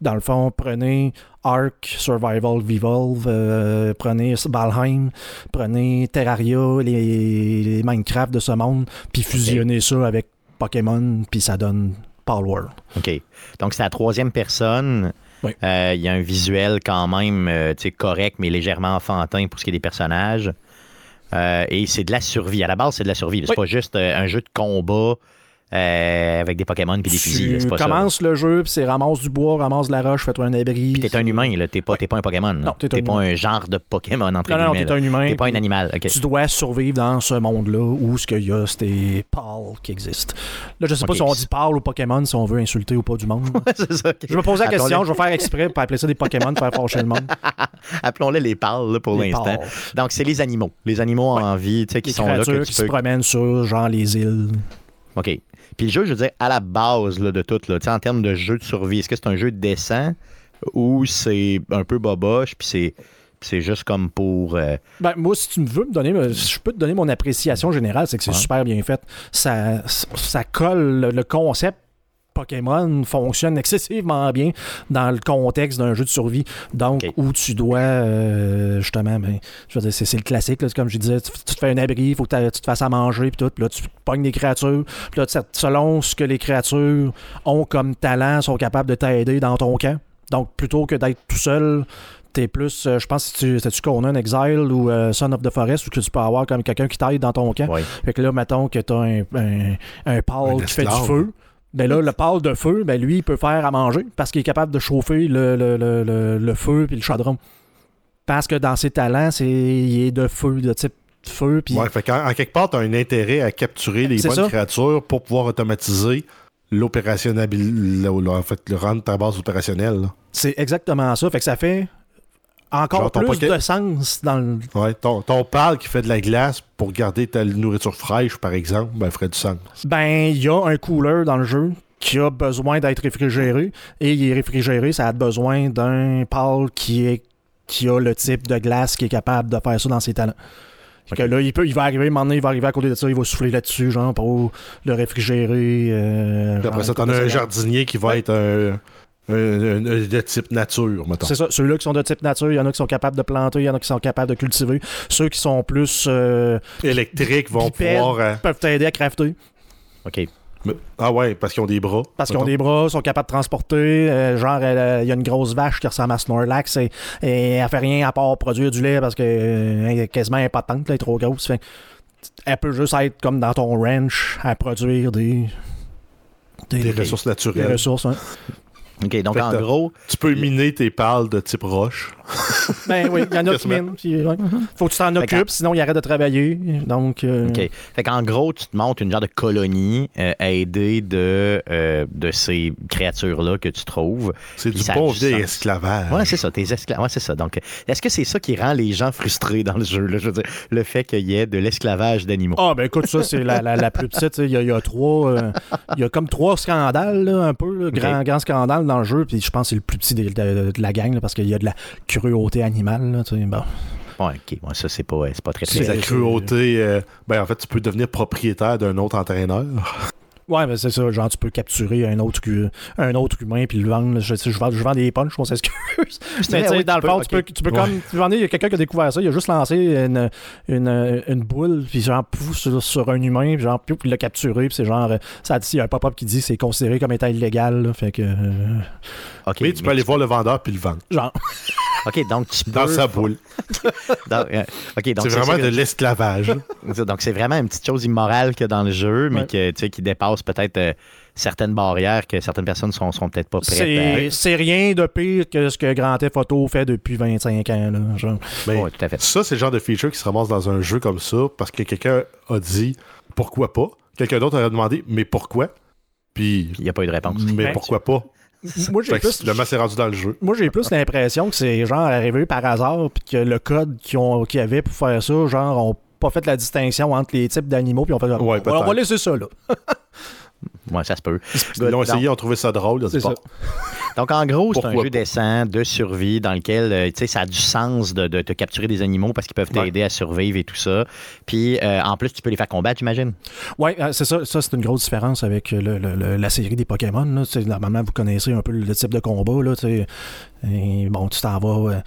dans le fond, prenez Ark, Survival Vivolve, euh, prenez Valheim, prenez Terraria, les, les Minecraft de ce monde, puis fusionnez ça avec Pokémon, puis ça donne Palworld. OK. Donc, c'est la troisième personne. Oui. Euh, Il y a un visuel quand même euh, correct, mais légèrement enfantin pour ce qui est des personnages. Euh, et c'est de la survie. À la base, c'est de la survie. C'est Oui. pas juste un jeu de combat euh, avec des Pokémon puis des fusils. Tu commences le jeu, puis c'est ramasse du bois, ramasse de la roche, fais-toi un abri. Puis t'es un humain, là. T'es pas, t'es pas un Pokémon. Non, t'es pas humain. un genre de Pokémon, entre Non, non, non, guillemets. t'es un humain. T'es pas un animal. Tu dois survivre dans ce monde-là où ce qu'il y a, c'est pâles qui existent. Là, je sais pas si on dit pâles ou Pokémon, si on veut insulter ou pas du monde. (laughs) c'est ça. Je me poser la question, je vais faire exprès pour appeler ça des Pokémon pour faire fâcher le monde. (laughs) Appelons-les les là, pour l'instant. Donc, c'est les animaux. Les animaux en vie, tu sais, qui sont là, que qui tu se peux promènent sur, genre, les îles. OK. Puis le jeu, je veux dire, à la base là, de tout, là, en termes de jeu de survie, est-ce que c'est un jeu décent ou c'est un peu boboche, puis c'est, c'est juste comme pour... euh, Ben, moi, si tu me veux me donner, euh, si je peux te donner mon appréciation générale, c'est que c'est Ouais. super bien fait. Ça, ça colle, le, le concept Pokémon fonctionne excessivement bien dans le contexte d'un jeu de survie. Donc, où tu dois, euh, justement, ben, je veux dire, c'est, c'est le classique, là, c'est comme je disais, tu, tu te fais un abri, il faut que tu te fasses à manger, puis tout, puis là, tu pognes des créatures, puis là, tu- selon ce que les créatures ont comme talent, sont capables de t'aider dans ton camp. Donc, plutôt que d'être tout seul, t'es plus, euh, je pense, que tu, c'est-tu Conan Exile ou euh, Son of the Forest, ou que tu peux avoir comme quelqu'un qui t'aide dans ton camp. Fait que là, mettons que t'as un, un, un pâle Un qui fait du feu. Ben là, le pâle de feu, ben lui, il peut faire à manger parce qu'il est capable de chauffer le, le, le, le, le feu puis le chaudron. Parce que dans ses talents, c'est il est de feu, de type feu. Puis Ouais, fait en quelque part, tu as un intérêt à capturer les bonnes ça. créatures pour pouvoir automatiser l'opérationnabilité, en fait, le rendre ta base opérationnelle. c'est exactement ça. Fait que ça fait encore Genre plus de sens dans le. Ouais, ton, ton pâle qui fait de la glace pour garder ta nourriture fraîche, par exemple, ben, ferait du sens. Ben, il y a un cooler dans le jeu qui a besoin d'être réfrigéré. Et il est réfrigéré, ça a besoin d'un pâle qui est qui a le type de glace qui est capable de faire ça dans ses talents. Fait Que là, il, peut, il va arriver, un moment donné, il va arriver à côté de ça, il va souffler là-dessus, genre, pour le réfrigérer. euh, après ça, t'en as un jardinier qui va Ouais. être un- de type nature, mettons. C'est ça. Ceux-là qui sont de type nature, il y en a qui sont capables de planter, il y en a qui sont capables de cultiver. Ceux qui sont plus euh, Électriques vont Bipèdes. pouvoir. euh, peuvent t'aider à crafter. OK. mais- ah ouais, parce qu'ils ont des bras. Parce qu'ils ont des bras, sont capables de transporter. euh, genre, euh, il y a une grosse vache qui ressemble à Snorlax et, et elle fait rien à part produire du lait parce que euh, elle est quasiment impotente, là, elle est trop grosse. Fait, elle peut juste être comme dans ton ranch à produire des, Des ressources des naturelles. ressources. hein. OK, donc Fait en gros, Tu peux miner tes pales de type roche. (laughs) Ben oui, il y en a qui minent. ouais. Faut que tu t'en occupes, sinon il arrête de travailler. Donc, euh, OK. Fait qu'en gros, tu te montes une genre de colonie euh, aidée de, euh, de ces créatures-là que tu trouves. C'est du bon vieil esclavage. Ouais, c'est ça, tes esclaves. Ouais, c'est ça. Donc, est-ce que c'est ça qui rend les gens frustrés dans le jeu? Là? Je veux dire, le fait qu'il y ait de l'esclavage d'animaux. Ah, ben écoute, ça, c'est la, la, la plus petite. Il y a, il y a trois. euh, Il y a comme trois scandales, là, un peu. là, grand, grand scandale dans le jeu. Puis je pense que c'est le plus petit de, de- de la gang, là, parce qu'il y a de la cruauté animale. Là, tu sais. bon. Ouais, OK. Ouais, ça, c'est pas, c'est pas très, C'est la cruauté. euh, ben, en fait, tu peux devenir propriétaire d'un autre entraîneur. Ouais, mais c'est ça. Genre, tu peux capturer un autre, un autre humain puis le vendre. Je, je, vends, je vends des punchs, on s'excuse. (laughs) Mais tu sais, oui, dans tu le fond, tu peux, tu peux Ouais. comme. Tu vends, il y a quelqu'un qui a découvert ça. Il a juste lancé une, une, une boule, puis genre, pouf, sur, sur un humain, puis genre, pouf, il l'a capturé, puis c'est genre. Ça dit, il y a un pop-up qui dit que c'est considéré comme étant illégal. là. fait que. euh, mais tu peux aller voir le vendeur puis le vendre. genre. (laughs) OK, donc tu peux... (laughs) Dans sa boule. dans- OK, donc C'est vraiment de l'esclavage. Donc, c'est vraiment une petite chose immorale que dans le jeu, mais Ouais. que, tu sais, qui dépasse peut-être euh, certaines barrières que certaines personnes sont, sont peut-être pas prêtes C'est c'est rien de pire que ce que Grand Theft Auto fait depuis 25 ans. Là, genre. à... Ben, Ouais, tout à fait. Ça, c'est le genre de feature qui se ramasse dans un jeu comme ça parce que quelqu'un a dit pourquoi pas. Quelqu'un d'autre aurait demandé mais pourquoi Puis, Il n'y a pas eu de réponse. mais Ben, pourquoi pas (laughs) Moi, j'ai plus. c'est rendu dans le jeu. Moi, j'ai plus l'impression que c'est genre arrivé par hasard, puis que le code qu'ils ont- qu'ils avaient pour faire ça, genre, ont pas fait la distinction entre les types d'animaux, puis on fait. Ouais, on, on va laisser ça, là. (laughs) Ouais, ça se peut. Ils l'ont Donc, essayé, ils ont trouvé ça drôle. C'est ça. (laughs) Donc, en gros, c'est un jeu décent de survie dans lequel euh, tu sais, ça a du sens de, de te capturer des animaux parce qu'ils peuvent Ouais. t'aider à survivre et tout ça. Puis, euh, en plus, tu peux les faire combattre, j'imagine. Oui, c'est ça. Ça, c'est une grosse différence avec le- le- le- la série des Pokémon. Là. Normalement, vous connaissez un peu le type de combat. Là, tu sais. Et bon, tu t'en vas. euh,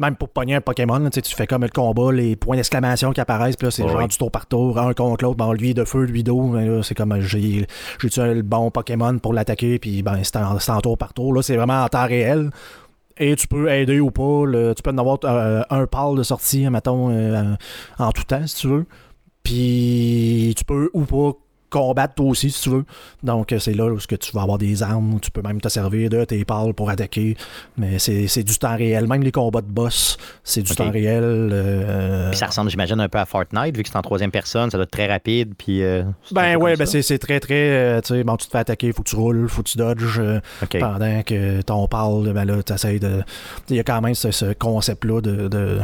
même pour pogner un Pokémon, là, tu fais comme le combat, les points d'exclamation qui apparaissent, puis là, c'est Ouais, genre du tour par tour, un contre l'autre. Bon, lui de feu, lui d'eau. C'est comme j'ai tué le bon Pokémon pour l'attaquer, puis ben, c'est en, tour par tour. Là, c'est vraiment en temps réel. Et tu peux aider ou pas. le- tu peux en avoir euh, un pal de sortie, mettons, euh, en tout temps, si tu veux. Puis tu peux ou pas combattre toi aussi si tu veux. Donc euh, c'est là où que tu vas avoir des armes, où tu peux même te servir de tes pales pour attaquer. Mais c'est du temps réel. Même les combats de boss, c'est du temps réel. euh, Puis ça ressemble, j'imagine, un peu à Fortnite, vu que c'est en troisième personne, ça doit être très rapide. Puis, euh, Ben ouais, ben c'est très très. euh, tu sais, bon, tu te fais attaquer, faut que tu roules, faut que tu dodges. pendant que ton parle, ben là, tu essaies de. Il y a quand même ce, ce concept-là de, de-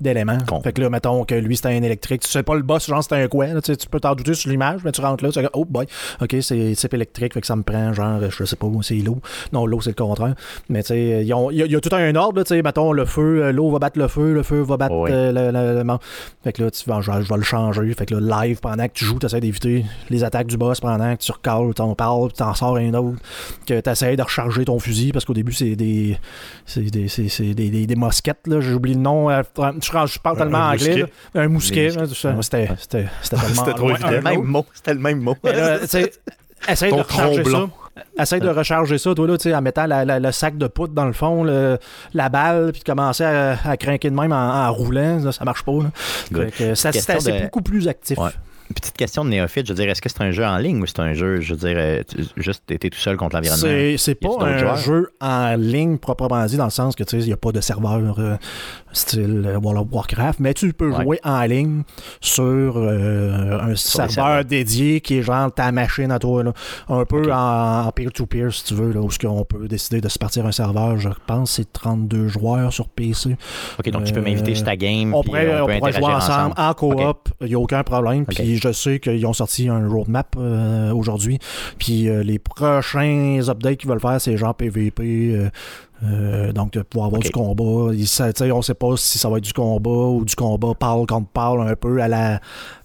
d'éléments. Con. Fait que là, mettons que lui, c'était un électrique. Tu sais pas le boss, genre, c'était un quoi. tu peux t'en douter sur l'image, mais tu rentres là, oh boy, ok, c'est type électrique, fait que ça me prend, genre, je sais pas, c'est l'eau. Non, l'eau, c'est le contraire. Mais tu sais, il y, a- il y a tout un ordre, là, tu sais, mettons, le feu, euh, l'eau va battre le feu, le feu va battre Ouais. euh, le, le- le- le- Fait que là, tu vas, je, vais- je vais le changer. Fait que là, live, pendant que tu joues, tu essaies d'éviter les attaques du boss pendant que tu recales ton parle, puis t'en sors un autre que tu essaies de recharger ton fusil parce qu'au début c'est des c'est des, c'est- c'est des, des, des mosquettes là j'ai oublié le nom euh, je, je parle Un- tellement un anglais mousquet. là. un mousquet Des là, tout ça. Ouais. c'était c'était c'était (laughs) tellement C'était trop loin évident. un C'était le même mot. C'était le même mot. Là, essaye Ton de recharger ça. Essaye de recharger ça, toi, là, en mettant la- la- le sac de poudre dans le fond, le- la balle, puis de commencer à, à craquer de même en, en roulant. là, ça marche pas. Là. Ça, c'est Question c'est de- beaucoup plus actif. Ouais. Petite question de néophyte, je veux dire, est-ce que c'est un jeu en ligne ou c'est un jeu, je veux dire, euh, tu- juste t'es tout seul contre l'environnement? C'est pas un joueurs? jeu en ligne proprement dit, dans le sens que tu sais, il n'y a pas de serveur euh, style euh, World of Warcraft, mais tu peux Ouais. jouer en ligne sur euh, un serveur dédié qui est genre ta machine à toi. là. Un peu en en peer-to-peer, si tu veux, là, où ce qu'on peut décider de se partir un serveur. Je pense c'est 32 joueurs sur PC. OK, donc tu peux m'inviter sur ta game. On pourrait, on on jouer ensemble en coop, il n'y a aucun problème. Puis je sais qu'ils ont sorti un roadmap euh, aujourd'hui. Puis euh, les prochains updates qu'ils veulent faire, c'est genre PVP. euh, donc, de pouvoir avoir du combat. Il, ça, on sait pas si ça va être du combat ou du combat parle contre parle, un peu à la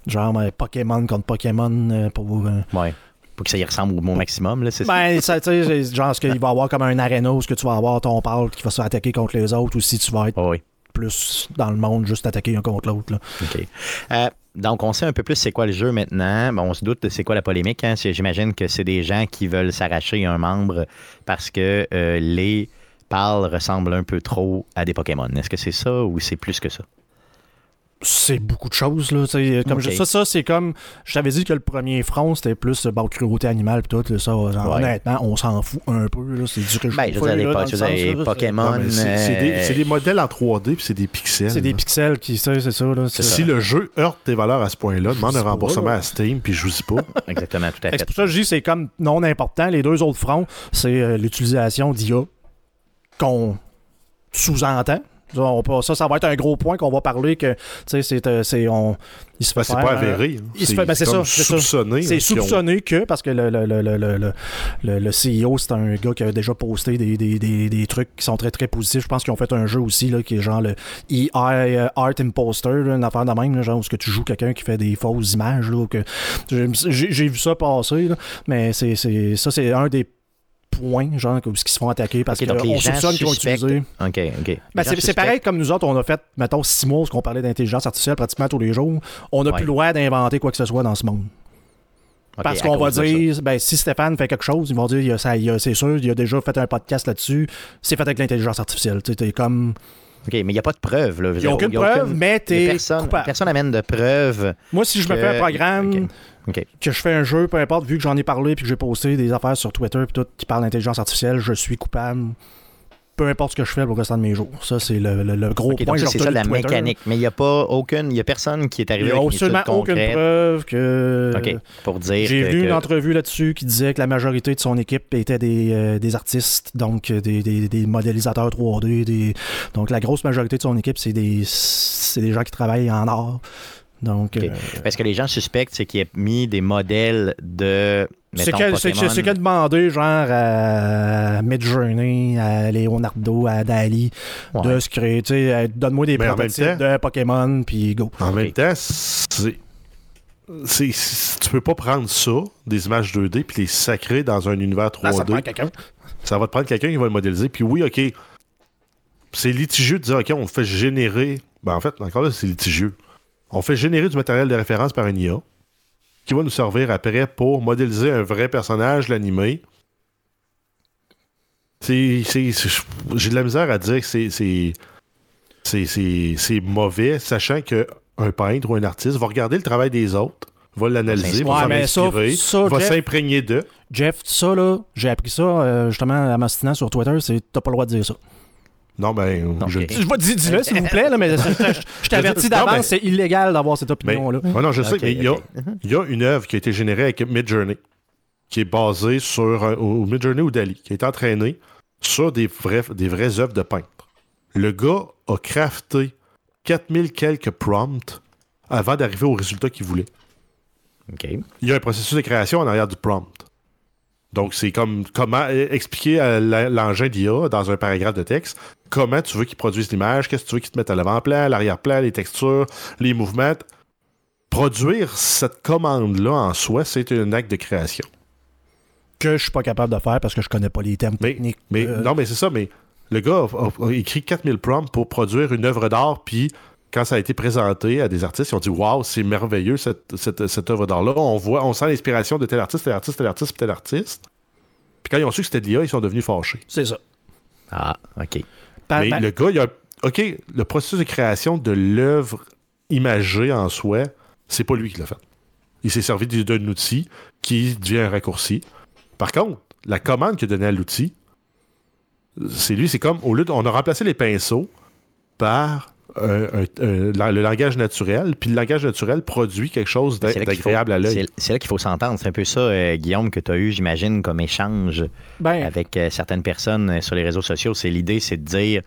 genre euh, Pokémon contre Pokémon. pour, Ouais. Pour que ça y ressemble au, maximum, là, c'est ben, ça, tu sais, genre, est-ce qu'il va avoir comme un arena où ce que tu vas avoir ton parle qui va se attaquer contre les autres ou si tu vas être Oh, oui. plus dans le monde, juste attaquer un contre l'autre. là. OK. Euh, donc, on sait un peu plus c'est quoi le jeu maintenant. Bon, on se doute c'est quoi la polémique. hein. J'imagine que c'est des gens qui veulent s'arracher un membre parce que euh, les pals ressemblent un peu trop à des Pokémon. Est-ce que c'est ça ou c'est plus que ça? C'est beaucoup de choses là sais, comme je- ça ça c'est comme je t'avais dit que le premier front c'était plus euh, bon cruauté animale puis tout là, ça genre, Ouais. honnêtement on s'en fout un peu là c'est du Ben, je les, po- Pokémon. C'est des, euh, des modèles en 3D puis c'est des pixels. c'est des pixels qui ça c'est ça là Si le jeu heurte tes valeurs à ce point-là, demande un remboursement à Steam puis je vous pas. (laughs) Exactement, tout à Fait c'est pour ça que je dis c'est comme non important les deux autres fronts c'est euh, l'utilisation d'IA qu'on sous-entend ça, ça va être un gros point qu'on va parler que, tu sais, c'est, euh, c'est, on, il se fait Ben, c'est faire, pas euh, avéré. hein. il se fait- ben, c'est ça, c'est soupçonné. C'est hein, soupçonné que, parce que le, le, le, le, le, le- CEO, c'est un gars qui a déjà posté des, des, des, des trucs qui sont très très positifs. Je pense qu'ils ont fait un jeu aussi, là, qui est genre le EI euh, Art Imposter, une affaire de même, là, genre où ce que tu joues quelqu'un qui fait des fausses images. Là, que, j'ai, vu ça passer, là, mais c'est, c'est, ça, c'est un des points, genre, où- qui se font attaquer parce qu'on soupçonne qu'ils vont utiliser. OK, OK. Ben, c'est, pareil comme nous autres, on a fait, mettons, six mois, ce qu'on parlait d'intelligence artificielle pratiquement tous les jours. On n'a Ouais. plus le droit d'inventer quoi que ce soit dans ce monde. Parce qu'on va dire, ben, si Stéphane fait quelque chose, ils vont dire, il a ça, il y a- c'est sûr, il a déjà fait un podcast là-dessus, c'est fait avec l'intelligence artificielle. Tu sais, comme. OK, mais il n'y a pas de preuve. Là. Il n'y a aucune preuve, mais t'es personne, coupable. personne amène de preuve. Moi, si je me fais un programme. Que je fais un jeu, peu importe, vu que j'en ai parlé puis que j'ai posté des affaires sur Twitter puis tout qui parlent d'intelligence artificielle, je suis coupable. Peu importe ce que je fais pour le restant de mes jours. Ça, c'est le, le- le gros OK, point c'est ça la Twitter. mécanique. Mais il n'y a pas aucune, il a personne qui est Il arrivé avec une absolument aucune preuve que. OK, pour dire J'ai vu que- une entrevue là-dessus qui disait que la majorité de son équipe était des, euh, des artistes, donc euh, des, des- des modélisateurs 3D. Des... Donc la grosse majorité de son équipe, c'est des, c'est des gens qui travaillent en art. Donc, euh, Parce que les gens suspectent, c'est qu'il a mis des modèles de C'est que demander, genre, à Midjourney, à Leonardo, à Dali, Ouais. de se créer, tu sais, euh, donne-moi des Mais prototypes temps- de Pokémon, puis go. En même temps, c'est. tu peux pas prendre ça, des images 2D, puis les sacrer dans un univers 3D. Là, ça prend quelqu'un. ça va te prendre quelqu'un qui va le modéliser. Puis oui, OK, c'est litigieux de dire, OK, on fait générer. Ben, en fait, encore là, c'est litigieux. On fait générer du matériel de référence par une IA qui va nous servir après pour modéliser un vrai personnage, l'animer. J'ai de la misère à dire que c'est, mauvais, sachant qu'un peintre ou un artiste va regarder le travail des autres, va l'analyser, Ouais, va s'en va s'imprégner d'eux. Jeff, ça, là, j'ai appris ça, euh, justement, à m'astinant sur Twitter, c'est t'as pas le droit de dire ça. Non, ben, je le dis. Je vais dis- dis-le, s'il vous plaît, là, mais (laughs) je, t'avertis mais- d'avance, c'est illégal d'avoir cette Mais, opinion-là. Ouais, non, je sais, Ok, mais il y, a, y a une œuvre qui a été générée avec Midjourney, qui est basée sur Midjourney ou Dali, qui est entraînée sur des, vrais, des vraies œuvres de peintre. Le gars a crafté 4000 quelques prompts avant d'arriver au résultat qu'il voulait. OK. Il y a un processus de création en arrière du prompt. Donc, c'est comme comment expliquer l'engin d'IA dans un paragraphe de texte comment tu veux qu'il produise l'image, qu'est-ce que tu veux qu'il te mette à l'avant-plan, à l'arrière-plan, les textures, les mouvements. Produire cette commande-là en soi, c'est un acte de création. Que je suis pas capable de faire parce que je connais pas les termes Mais, techniques. mais Euh, non, mais c'est ça, mais le gars a, a- a écrit 4000 prompts pour produire une œuvre d'art, puis quand ça a été présenté à des artistes, ils ont dit Waouh, c'est merveilleux cette, cette, cette œuvre d'art-là. On voit, on sent l'inspiration de tel artiste, tel artiste, tel artiste, tel artiste. Puis quand ils ont su que c'était de l'IA, ils sont devenus fâchés. C'est ça. Ah, OK. Mais ben, le gars, il a. OK, le processus de création de l'œuvre imagée en soi, c'est pas lui qui l'a fait. Il s'est servi d'un outil qui devient un raccourci. Par contre, la commande qu'il a donnée à l'outil, c'est lui, c'est comme, au lieu de, on a remplacé les pinceaux par euh, un- un- la- le langage naturel, puis le langage naturel produit quelque chose d'agréable à l'œil. c'est- C'est là qu'il faut s'entendre. C'est un peu ça, euh, Guillaume, que tu as eu, j'imagine, comme échange ben, avec euh, certaines personnes euh, sur les réseaux sociaux. C'est l'idée, c'est de dire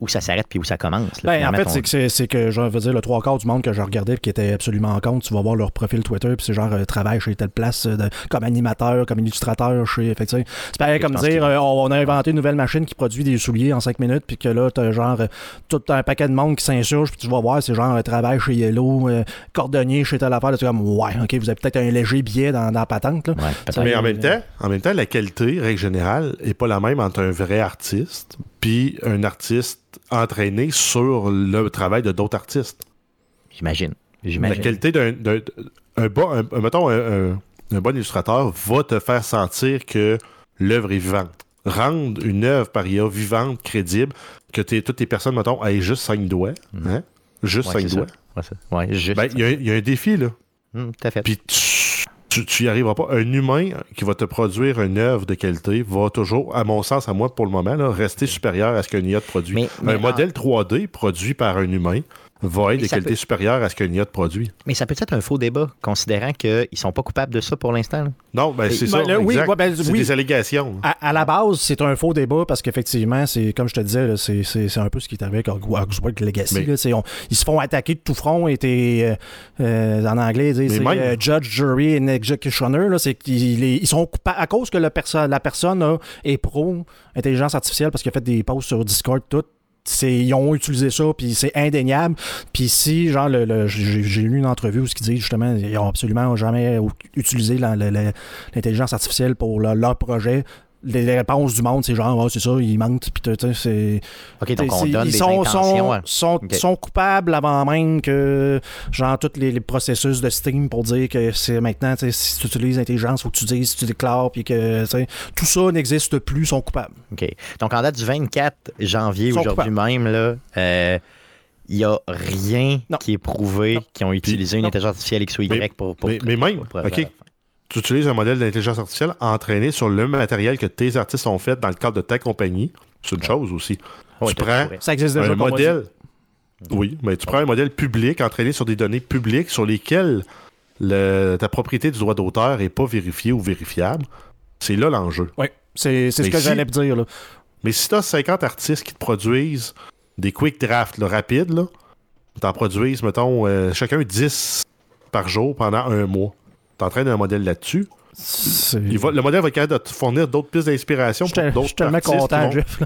où ça s'arrête puis où ça commence. là. Ben, en fait, ton- c'est que, c'est, c'est que je veux dire, le trois quarts du monde que je regardais et qui était absolument en compte, tu vas voir leur profil Twitter, puis c'est genre euh, travail chez telle place, euh, de- comme animateur, comme illustrateur, chez. Fait c'est pareil comme dire, que- euh, on a inventé une nouvelle machine qui produit des souliers en 5 minutes, puis que là, t'as genre euh, tout un paquet de monde qui s'insurge, puis tu vas voir, c'est genre euh, travail chez Yellow, euh, cordonnier chez telle affaire, là, tu es comme, ouais, ok, vous avez peut-être un léger billet dans, dans la patente, là. Ouais. Mais en même temps, en même temps, la qualité, règle générale, est pas la même entre un vrai artiste puis un artiste entraîné sur le travail de d'autres artistes. J'imagine. La qualité d'un, d'un- un bon, un- un- mettons, un, un- un bon illustrateur va te faire sentir que l'œuvre est vivante. Rendre une œuvre par IA vivante, crédible, que t'es- toutes les personnes, mettons, aient juste cinq doigts. Hein? Juste. Ouais, cinq doigts. Ouais. Ouais. Ben, il y, a- il y a un défi, là. Tout à fait. Puis tu, tu, tu y arriveras pas. Un humain qui va te produire une œuvre de qualité va toujours, à mon sens, à moi pour le moment, là, rester supérieur à ce qu'un IA te produit. Mais- mais un en- modèle 3D produit par un humain va être Mais de qualité peut- supérieure à ce qu'un IA te produit. Mais ça peut être un faux débat, considérant qu'ils sont pas coupables de ça pour l'instant. Non, ben c'est Ben, ça. là, oui, ouais, ben, c'est oui. des allégations. À, à la base, c'est un faux débat parce qu'effectivement, c'est comme je te disais, c'est, un peu ce qui est arrivé avec Hogwarts Legacy. Mais- là, c'est- on- ils se font attaquer de tout front et t'es, euh, euh, en anglais, ils disent, Mais c'est même- euh, judge, jury and executioner. là, c'est qu'ils les- ils sont coupables à cause que le perso- la personne est pro intelligence artificielle parce qu'il a fait des posts sur Discord, tout. Ils ont utilisé ça, puis c'est indéniable. Puis si, genre, le, le- j'ai, lu une entrevue où ce qu'ils disent justement, ils ont absolument jamais utilisé l'intelligence artificielle pour leur projet. Les, les réponses du monde, c'est genre, Ah, c'est ça, ils mentent, puis tu sais, c'est. OK, donc on donne ils des sont, intentions. sont, sont, coupables avant même que, genre, tous les, les processus de Steam pour dire que c'est maintenant, tu sais, si tu utilises l'intelligence, faut que tu dises, si tu déclares, puis que, tu sais, tout ça n'existe plus, ils sont coupables. OK. Donc, en date du 24 janvier, aujourd'hui même, là, euh, il n'y a rien Non. qui est prouvé qu'ils ont utilisé une non. intelligence artificielle X ou Y Mais- pour, pour- mais- mais même, pour- pour- OK. Tu utilises un modèle d'intelligence artificielle entraîné sur le matériel que tes artistes ont fait dans le cadre de ta compagnie. C'est une chose aussi. Ouais, tu prends ouais. Ça existe déjà un modèle. Oui, mais tu prends un modèle public entraîné sur des données publiques sur lesquelles le- ta propriété du droit d'auteur n'est pas vérifiée ou vérifiable. C'est là l'enjeu. Ouais, c'est c'est ce que si- j'allais te dire, là. Mais si tu as 50 artistes qui te produisent des quick drafts là, rapides, t'en produisent, mettons, euh, chacun 10 par jour pendant un mois. T'entraînes un modèle là-dessus. Il va- le modèle va être capable de te fournir d'autres pistes d'inspiration pour suis- je d'autres suis tellement content, Jeff.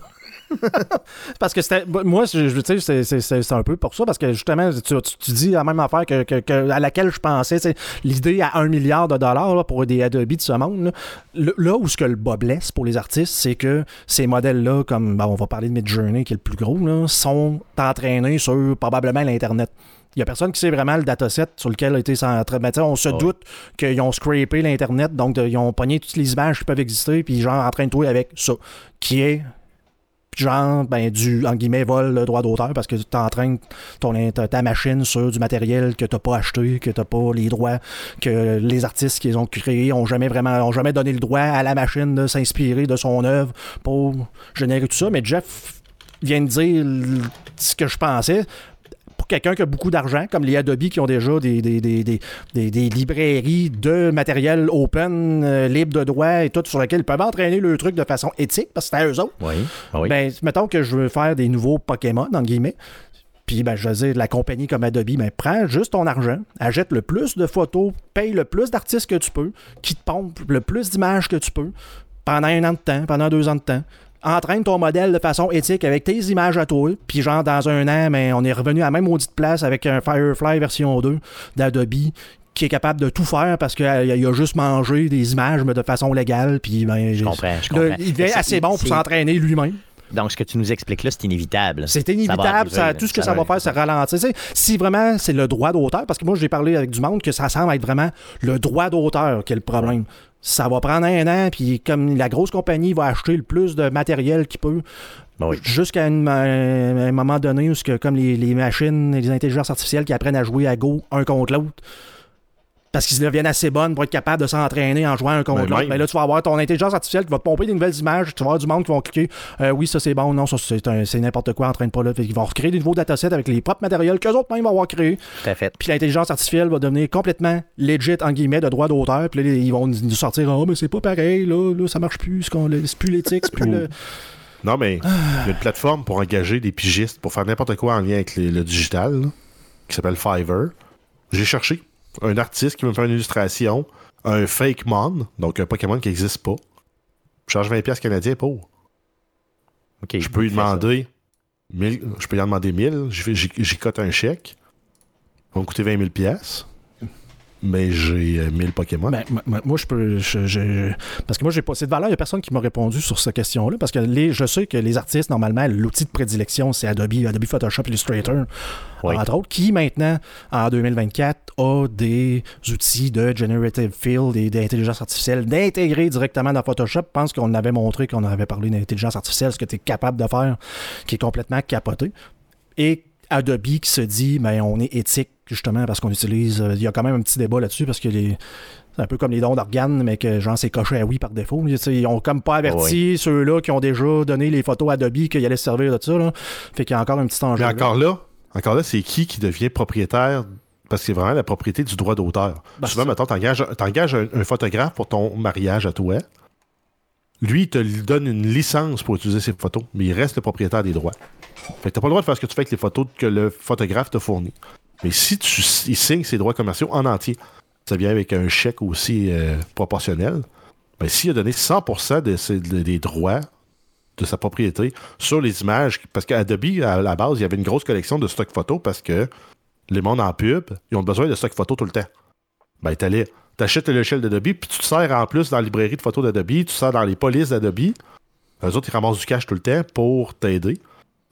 (laughs) parce que c'était. Moi, je, je- c'est- un peu pour ça, parce que justement, tu, tu- tu dis la même affaire que, que- que- à laquelle je pensais. L'idée à un milliard de dollars là, pour des Adobe de ce monde. Là, Le- là où ce que le bas blesse pour les artistes, c'est que ces modèles-là, comme on va parler de Midjourney, qui est le plus gros, là, sont entraînés sur probablement l'Internet. Il n'y a personne qui sait vraiment le dataset sur lequel a été centré. Ben, tu sais, on se Ouais. doute qu'ils ont scrapé l'Internet, donc de- ils ont pogné toutes les images qui peuvent exister, puis genre en train de jouer avec ça, qui est genre ben, du en guillemets vol le droit d'auteur parce que tu entraînes ton ta, ta machine sur du matériel que tu pas acheté, que tu pas les droits, que les artistes qui les ont créés ont jamais vraiment ont jamais donné le droit à la machine de s'inspirer de son œuvre pour générer tout ça. Mais Jeff vient de dire ce que je pensais. Pour quelqu'un qui a beaucoup d'argent, comme les Adobe qui ont déjà des, des, des, des, des- des librairies de matériel open, euh, libre de droit et tout, sur lesquels ils peuvent entraîner le truc de façon éthique, parce que c'est à eux autres. Oui. Ah oui. Ben, mettons que je veux faire des nouveaux Pokémon, en guillemets. Puis, ben, je veux dire, la compagnie comme Adobe, ben, prends juste ton argent, achète le plus de photos, paye le plus d'artistes que tu peux, qui te pompe le plus d'images que tu peux, pendant un an de temps, pendant deux ans de temps. Entraîne ton modèle de façon éthique avec tes images à toi. Puis, genre, dans un an, ben, on est revenu à la même maudite place avec un Firefly version 2 d'Adobe qui est capable de tout faire parce qu'il a, il a juste mangé des images, mais de façon légale. Puis, ben, je comprends, je il devient assez bon pour s'entraîner lui-même. Donc, ce que tu nous expliques là, c'est inévitable. C'est Ça inévitable. arriver, ça- là. tout ce que Ça va va faire, c'est ralentir. Tu sais, si vraiment c'est le droit d'auteur, parce que moi, j'ai parlé avec du monde que ça semble être vraiment le droit d'auteur qui est le problème. Ça va prendre un an, puis comme la grosse compagnie va acheter le plus de matériel qu'il peut, Ben oui. jusqu'à un, moment donné où, que, comme les, les machines et les intelligences artificielles qui apprennent à jouer à Go un contre l'autre, parce qu'ils deviennent assez bonnes pour être capables de s'entraîner en jouant un contre Ben l'autre. Ben là, tu vas avoir ton intelligence artificielle qui va te pomper des nouvelles images. Tu vas avoir du monde qui vont cliquer euh, oui, ça c'est bon, non, ça c'est un- c'est n'importe quoi, entraîne pas là. Fait qu'ils vont recréer des nouveaux datasets avec les propres matériels qu'eux autres même vont avoir créés. Fait. Puis l'intelligence artificielle va devenir complètement legit, en guillemets, de droit d'auteur. Puis là, ils vont nous sortir Oh, mais c'est pas pareil, là, là ça marche plus, c'est plus l'éthique, c'est plus le. Non, mais il y a une plateforme pour engager des pigistes pour faire n'importe quoi en lien avec les- le digital là, qui s'appelle Fiverr. J'ai cherché un artiste qui veut me faire une illustration, un fake mon, donc un Pokémon qui n'existe pas. Je charge 20$ piastres canadiens pour. Je peux lui demander 1000, je peux lui en demander 1000, j'y cote un chèque. Ça va me coûter 20 000 piastres. Mais j'ai euh, 1000 Pokémon. Ben, moi- je peux. je- je- parce que moi, j'ai pas cette valeur. Il n'y a personne qui m'a répondu sur cette question-là. Parce que les, je sais que les artistes, normalement, l'outil de prédilection, c'est Adobe, Adobe Photoshop, Illustrator, Oui. entre autres, qui maintenant, en 2024, a des outils de generative field et d'intelligence artificielle d'intégrer directement dans Photoshop. Je pense qu'on avait montré qu'on avait parlé d'intelligence artificielle, ce que tu es capable de faire, qui est complètement capoté. Et Adobe qui se dit, ben, on est éthique, justement, parce qu'on utilise. euh, Il y a quand même un petit débat là-dessus, parce que les. C'est un peu comme les dons d'organes, mais que genre c'est coché à oui par défaut. Ils ont comme pas averti ceux-là qui ont déjà donné les photos à Adobe qu'ils allaient se servir de ça. Là. Fait qu'il y a encore un petit enjeu. Mais encore là, encore là, c'est qui qui devient propriétaire? Parce que c'est vraiment la propriété du droit d'auteur. Ben, Souvent, mettons, t'engages, t'engages un, un photographe pour ton mariage à toi. Lui, il te donne une licence pour utiliser ses photos, mais il reste le propriétaire des droits. Fait que t'as pas le droit de faire ce que tu fais avec les photos que le photographe te fournit. Mais si tu il signe ses droits commerciaux en entier, ça vient avec un chèque aussi euh, proportionnel. Ben, s'il a donné 100% de ses- de- des droits de sa propriété sur les images, parce qu'Adobe, à la base, il y avait une grosse collection de stock photos parce que les mondes en pub, ils ont besoin de stock photos tout le temps. Ben, t'allais, t'achètes le logiciel d'Adobe, puis tu te sers en plus dans la librairie de photos d'Adobe, tu te sers dans les polices d'Adobe. Eux autres, ils ramassent du cash tout le temps pour t'aider.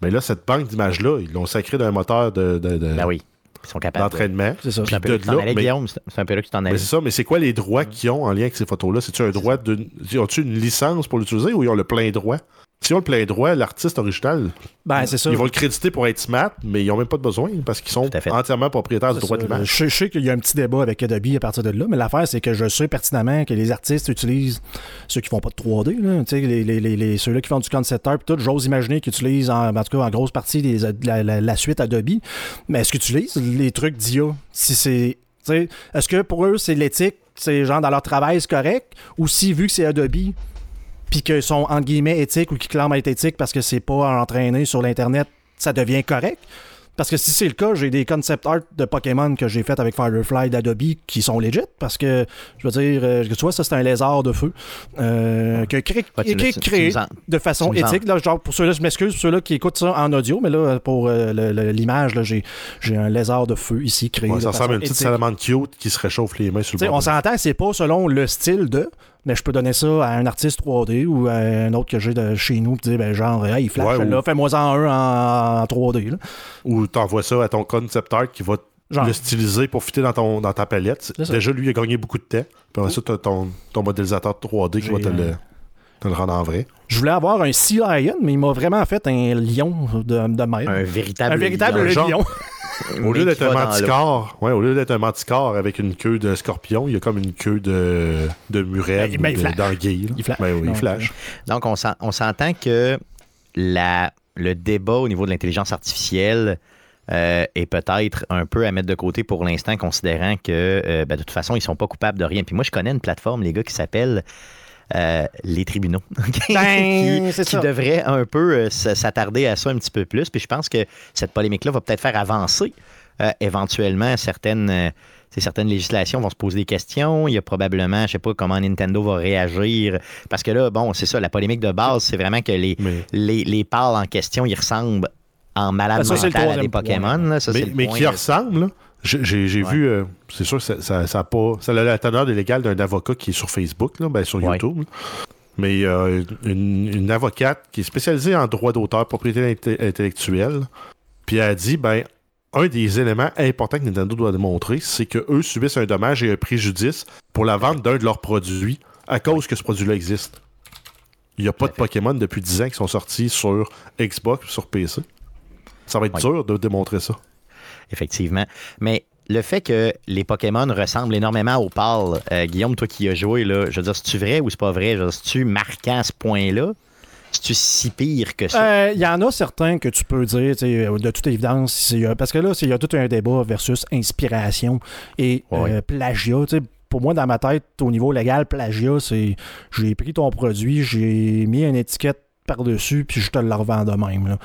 Mais là, cette banque d'images-là, ils l'ont sacré d'un moteur de, de- de- Ben oui. Sont capables. de- d'entraînement. C'est ça. C'est un peu de là que tu t'en là, allais, mais- Guillaume. C'est un peu là que tu t'en Mais allais. c'est ça, mais c'est quoi les droits qu'ils ont en lien avec ces photos-là? C'est-tu un droit de. Ont-tu une licence pour l'utiliser ou ils ont le plein droit? S'ils ont le plein droit, l'artiste original, Ben, c'est ça. ils vont le créditer pour être smart, mais ils n'ont même pas de besoin parce qu'ils sont entièrement propriétaires du droit ça. d'image. Je, je sais qu'il y a un petit débat avec Adobe à partir de là, mais l'affaire, c'est que je sais pertinemment que les artistes utilisent ceux qui font pas de 3D, là, tu sais, les, les, les, les- ceux-là qui font du concept art, tout, j'ose imaginer qu'ils utilisent en, en tout cas en grosse partie les- la, la- la suite Adobe. Mais est-ce qu'ils utilisent les trucs d'IA? Si c'est. Est-ce que pour eux, c'est l'éthique, c'est genre dans leur travail, c'est correct? Ou si, vu que c'est Adobe, puis qu'ils sont entre guillemets éthiques ou qu'ils clament être éthiques parce que c'est pas entraîné sur l'Internet, ça devient correct? Parce que si c'est le cas, j'ai des concept art de Pokémon que j'ai fait avec Firefly d'Adobe qui sont legit. Parce que, je veux dire, euh, tu vois, ça, c'est un lézard de feu. Euh, que cré- Ouais, tu qui est créé de façon éthique. Là, genre, pour ceux-là, je m'excuse, pour ceux-là qui écoutent ça en audio, mais là, pour euh, l'image, là, j'ai j'ai un lézard de feu ici créé. Ouais, ça ressemble à une petite cute qui se réchauffe les mains sur le bord. on s'entend, c'est pas selon le style de, mais je peux donner ça à un artiste 3D ou à un autre que j'ai de chez nous, puis dire, ben, genre, hey, il flash, Ouais, ou- là, fais-moi en un en, en 3D. Là. Ou t'envoies ça à ton concept art qui va Genre. le styliser pour fitter dans, ton, dans ta palette. Déjà, lui, il a gagné beaucoup de temps. Puis après ça, t'as ton, ton modélisateur 3D qui va te le, euh, te le rendre en vrai. Je voulais avoir un Sea Lion, mais il m'a vraiment fait un lion de, de mer. Un véritable, Un véritable lion. lion. (laughs) Au lieu d'être un manticore, ouais, au lieu d'être un manticore avec une queue de scorpion, il y a comme une queue de, de murène Ben, ben, il d'anguille. là. Il flash. Ben oui, il Donc, flash. Donc, on s'en- on s'entend que la, le débat au niveau de l'intelligence artificielle euh, est peut-être un peu à mettre de côté pour l'instant, considérant que euh, ben, de toute façon, ils sont pas coupables de rien. Puis moi, je connais une plateforme, les gars, qui s'appelle euh, les tribunaux, (laughs) qui, Ben, qui ça. devrait un peu euh, s'attarder à ça un petit peu plus. Puis je pense que cette polémique-là va peut-être faire avancer euh, éventuellement certaines. euh, certaines législations vont se poser des questions. Il y a probablement, je sais pas comment Nintendo va réagir. Parce que là, bon, c'est ça, la polémique de base, c'est vraiment que les, Mais, les, les en question, ils ressemblent en malade ça, à des Pokémon. là. Ça, mais, mais qui de- ressemble, là. J'ai- Ouais. vu, euh, c'est sûr, que ça, ça, ça a pas, ça a la teneur légale d'un avocat qui est sur Facebook, là, ben, sur Ouais. YouTube. là. Mais euh, une, une avocate qui est spécialisée en droit d'auteur, propriété inte- intellectuelle, puis elle a dit, ben, un des éléments importants que Nintendo doit démontrer, c'est qu'eux subissent un dommage et un préjudice pour la vente d'un de leurs produits à cause que ce produit-là existe. Il n'y a pas de Pokémon depuis 10 ans qui sont sortis sur Xbox sur PC. Ça va être dur de démontrer ça. Effectivement. Mais le fait que les Pokémon ressemblent énormément aux pâles, euh, Guillaume, toi qui y as joué, là, je veux dire, c'est-tu vrai ou c'est pas vrai? Je veux dire, C'est-tu marquant à ce point-là? C'est-tu si pire que ça? Euh, Il y en a certains que tu peux dire, de toute évidence, euh, parce que là, il y a tout un débat versus inspiration et Ouais. euh, plagiat. Pour moi, dans ma tête, au niveau légal, plagiat, c'est j'ai pris ton produit, j'ai mis une étiquette par-dessus, puis je te le revends de même. là.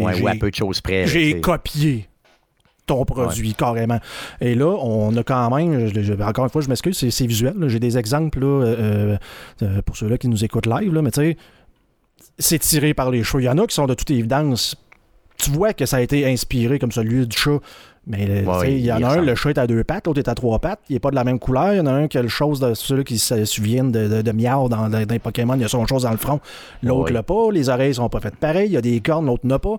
Ouais, ou à peu de choses près. j'ai copié ton produit carrément. Et là, on a quand même, je- je- encore une fois, je m'excuse, c'est, visuel. J'ai des exemples là, euh, euh, pour ceux-là qui nous écoutent live, là, mais tu sais, c'est tiré par les cheveux. Il y en a qui sont de toute évidence. Tu vois que ça a été inspiré comme celui du chat. Mais euh, Ouais, il y en a un, le chat est à deux pattes, l'autre est à trois pattes. Il n'est pas de la même couleur. Il y en a un qui a le chose de ceux-là qui se souviennent de, de, de Miao dans, dans les Pokémon. Il y a son chose dans le front. L'autre Ouais. l'a pas. Les oreilles sont pas faites pareil. Il y a des cornes, l'autre n'a pas.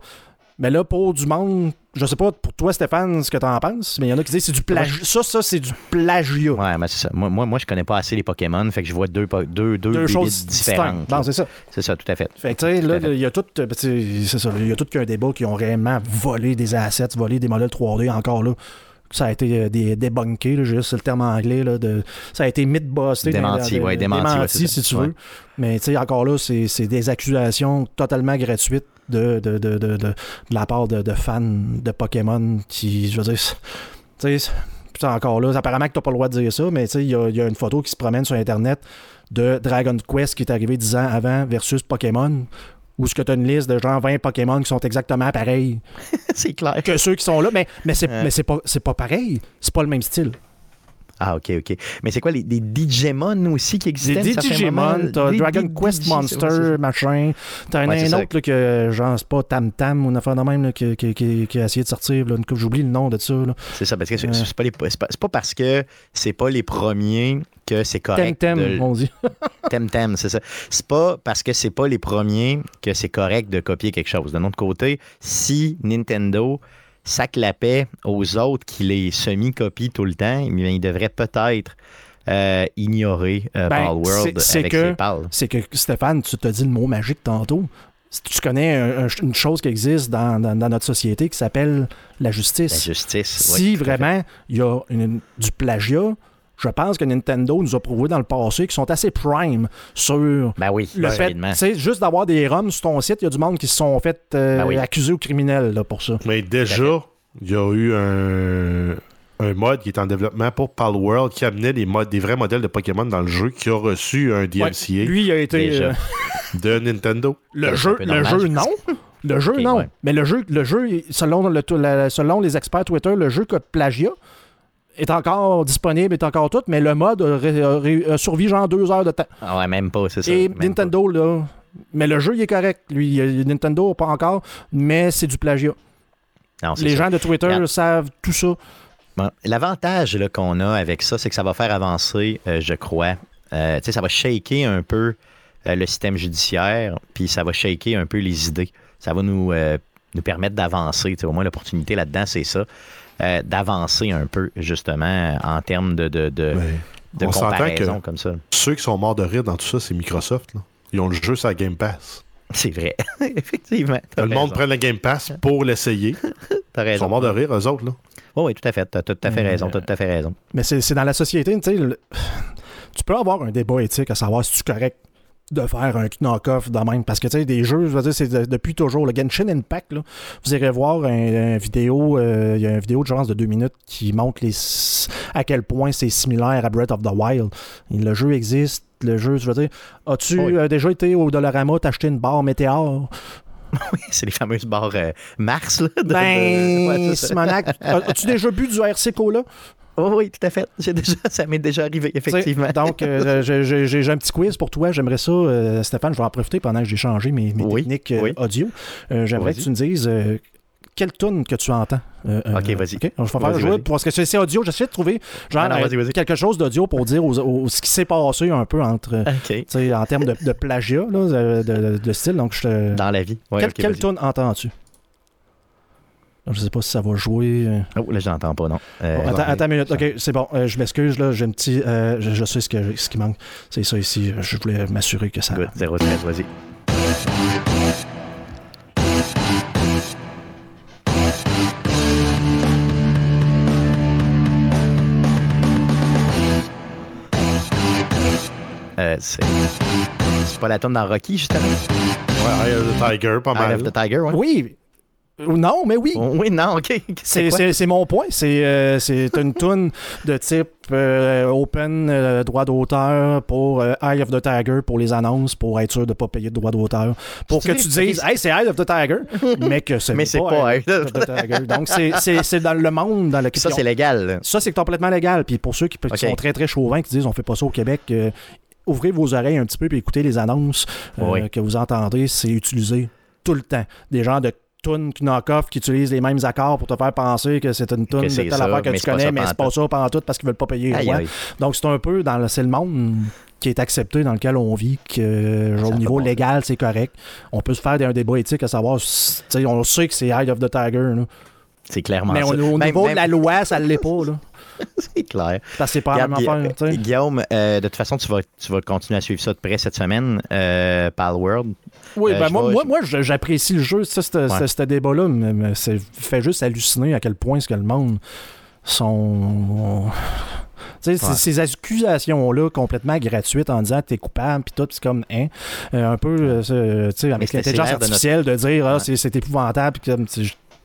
Mais là, pour du monde, je sais pas pour toi, Stéphane, ce que t'en penses, mais il y en a qui disent c'est du plagiat. Ça, ça, c'est du plagiat. Ouais, mais c'est ça. Moi, moi, moi, je connais pas assez les Pokémon, fait que je vois deux, deux, deux, choses différentes. Non, c'est ça. C'est ça, tout à fait. Fait que, tu sais, là, il y a tout, euh, tu sais, c'est ça, il y a tout qu'un débat qui ont réellement volé des assets, volé des modèles 3D encore là. Ça a été euh, des débunké, juste le terme anglais, là, de, ça a été mythbusté. Démenti, ouais, démenti, ouais, c'est ça. si tu Ouais. veux. Mais tu sais, encore là, c'est c'est des accusations totalement gratuites de, de, de, de, de- de la part de, fans de Pokémon qui, je veux dire, c'est- tu sais, puis encore là, apparemment que t'as pas le droit de dire ça, mais tu sais, il y y a une photo qui se promène sur Internet de Dragon Quest qui est arrivé 10 ans avant versus Pokémon, où ce que tu as une liste de genre 20 Pokémon qui sont exactement pareils (laughs) c'est clair. que ceux qui sont là, mais, mais c'est Ouais. pas, c'est pas pareil. C'est pas le même style. Ah, OK, OK. Mais c'est quoi, les, des Digimon aussi qui existaient? Des? Digimon, t'as Dragon Quest Monster, machin. T'as Ouais, un, autre que, genre, c'est pas Tam Tam ou une affaire de même qui, a essayé de sortir. J'oublie le nom de ça. C'est ça, parce que c'est Ouais. c'est pas, parce que c'est pas les premiers que c'est correct. Tem, de- on dit. (laughs) Temtem, c'est ça. C'est pas parce que c'est pas les premiers que c'est correct de copier quelque chose. D'un autre côté, si Nintendo s'acclapait aux autres qui les semi-copient tout le temps, eh bien, il devrait peut-être euh, ignorer euh, Ben, World avec que-. C'est que, Stéphane, tu t'as dit le mot magique tantôt. Si Tu connais un- un- une chose qui existe dans, dans- dans notre société qui s'appelle la justice. La justice. si oui, vraiment il y a une- du plagiat, je pense que Nintendo nous a prouvé dans le passé qu'ils sont assez prime sur Ben oui, le fait, sais, juste d'avoir des ROMs sur ton site, il y a du monde qui se sont fait euh, Ben oui. accuser au criminel là, pour ça. Mais déjà, il y a eu un, un mode qui est en développement pour Palworld qui amenait des, modes, des vrais modèles de Pokémon dans le jeu qui a reçu un DMCA Lui, il a été. Euh, de Nintendo. le C'est jeu, un peu le jeu je non. Le jeu, non. ouais. Mais le jeu, le jeu selon, le, la- selon les experts Twitter, le jeu que plagiat est encore disponible, est encore tout, mais le mode a, a genre deux heures de temps. Ah ouais, même pas, c'est ça. Et Nintendo, là. Mais le jeu, il est correct. Lui, Nintendo, pas encore, mais c'est du plagiat. Non, Les ça. gens de Twitter savent tout ça. Bon, L'avantage qu'on a avec ça, c'est que ça va faire avancer, euh, je crois. Euh, tu sais, ça va shaker un peu euh, le système judiciaire, puis ça va shaker un peu les idées. Ça va nous, euh, nous permettre d'avancer. Tu sais, Au moins, l'opportunité là-dedans, c'est ça. Euh, d'avancer un peu, justement, en termes de, de, de, de On s'entend comparaison que- comme ça. Ceux qui sont morts de rire dans tout ça, c'est Microsoft. là. Ils ont le jeu sur la Game Pass. C'est vrai. (laughs) Effectivement. le monde prend la Game Pass pour l'essayer. (laughs) Ils sont morts de rire, eux autres. Là. Oh, oui, tout à fait. T'as tout à fait Euh, raison. T'as tout à fait raison. Mais c'est c'est dans la société, tu sais. le- Tu peux avoir un débat éthique à savoir si tu es correct de faire un knock-off de même. Parce que, tu sais, des jeux, je veux dire, c'est de- depuis toujours. Le Genshin Impact, là, vous irez voir un, un vidéo, euh, il y a une vidéo de genre de deux minutes qui montre les, à quel point c'est similaire à Breath of the Wild. Et le jeu existe. Le jeu, je veux dire, as-tu Oui. euh, déjà été au Dollarama t'acheter une barre météore? (laughs) Oui, c'est les fameuses barres euh, Mars. Là, de- de- Ben, ouais. Simonac, as- as-tu déjà bu du RC Cola? Oh, oui, tout à fait. (laughs) J'ai déjà, ça m'est déjà arrivé, effectivement. Donc, euh, (laughs) j'ai- un petit quiz pour toi. J'aimerais ça, euh, Stéphane, je vais en profiter pendant que j'ai changé mes, mes Oui, techniques euh, oui. audio. Euh, J'aimerais que tu me dises quelle tune que tu entends. Ok, vas-y. Je vais faire jouer, parce que c'est audio. J'essaie de trouver genre, Ah non, quelque chose d'audio pour dire aux- aux- ce qui s'est passé un peu entre, (laughs) en termes de, de plagiat, là, de, de- de style. Donc, je te... Dans la vie. Ouais, quelle quelle tune entends-tu? Je sais pas si ça va jouer. Oh, là, j'entends pas, non. Euh, Bon, attends, une minute. OK, c'est bon. Euh, je m'excuse, là. J'ai un petit. euh, je, je sais ce, que, ce qui manque. C'est ça ici. Je voulais m'assurer que ça. Good, 0 stress, vas-y. Euh, c'est c'est pas la tonne dans Rocky, justement? Ouais, Eye of the Tiger, pas Eye mal. of the Tiger, ouais? Oui. Non, mais oui. Oh, Oui, non, OK. (laughs) C'est mon point. C'est euh, c'est une tune de type euh, open, euh, droit d'auteur pour Eye of the Tiger pour les annonces, pour être sûr de ne pas payer de droit d'auteur. Pour que tu dises, hey, c'est Eye of the Tiger, (laughs) mais que ce n'est c'est pas Eye of the Tiger. Donc, c'est- c'est c'est dans le monde dans lequel Ça, c'est légal. Ça, c'est complètement légal. Puis pour ceux qui, sont très, très chauvins, qui disent on fait pas ça au Québec, ouvrez vos oreilles un petit peu et écoutez les annonces Oui. que vous entendez. C'est utilisé tout le temps. Des gens de tunes knock-off qui utilisent les mêmes accords pour te faire penser que c'est une tune de c'est telle ça, affaire que tu connais, mais c'est pas ça pendant tout parce qu'ils veulent pas payer. les Aïe, aïe. Donc c'est un peu dans le, c'est le monde qui est accepté dans lequel on vit, que euh, Ça au niveau légal, c'est correct. On peut se faire un débat éthique à savoir, on sait que c'est Eye of the Tiger, là. C'est clairement mais au, ça. au Même- niveau de même- la loi, ça l'est pas. Là. (laughs) C'est clair. Que c'est pas la même affaire. Guillaume, euh, de toute façon, tu vas, tu vas continuer à suivre ça de près cette semaine, euh, Palworld. Oui, Euh, ben moi, moi, moi, j'apprécie le jeu. Ça, ce Ouais. débat-là me, c'est- fait juste halluciner à quel point ce que le monde sont. Ouais. ces- accusations-là complètement gratuites en disant que t'es coupable puis tout, c'est comme hein, euh, un peu euh, ce- tu sais, avec l'intelligence l'air de notre- artificielle de dire ah, Ouais. c'est- épouvantable puis comme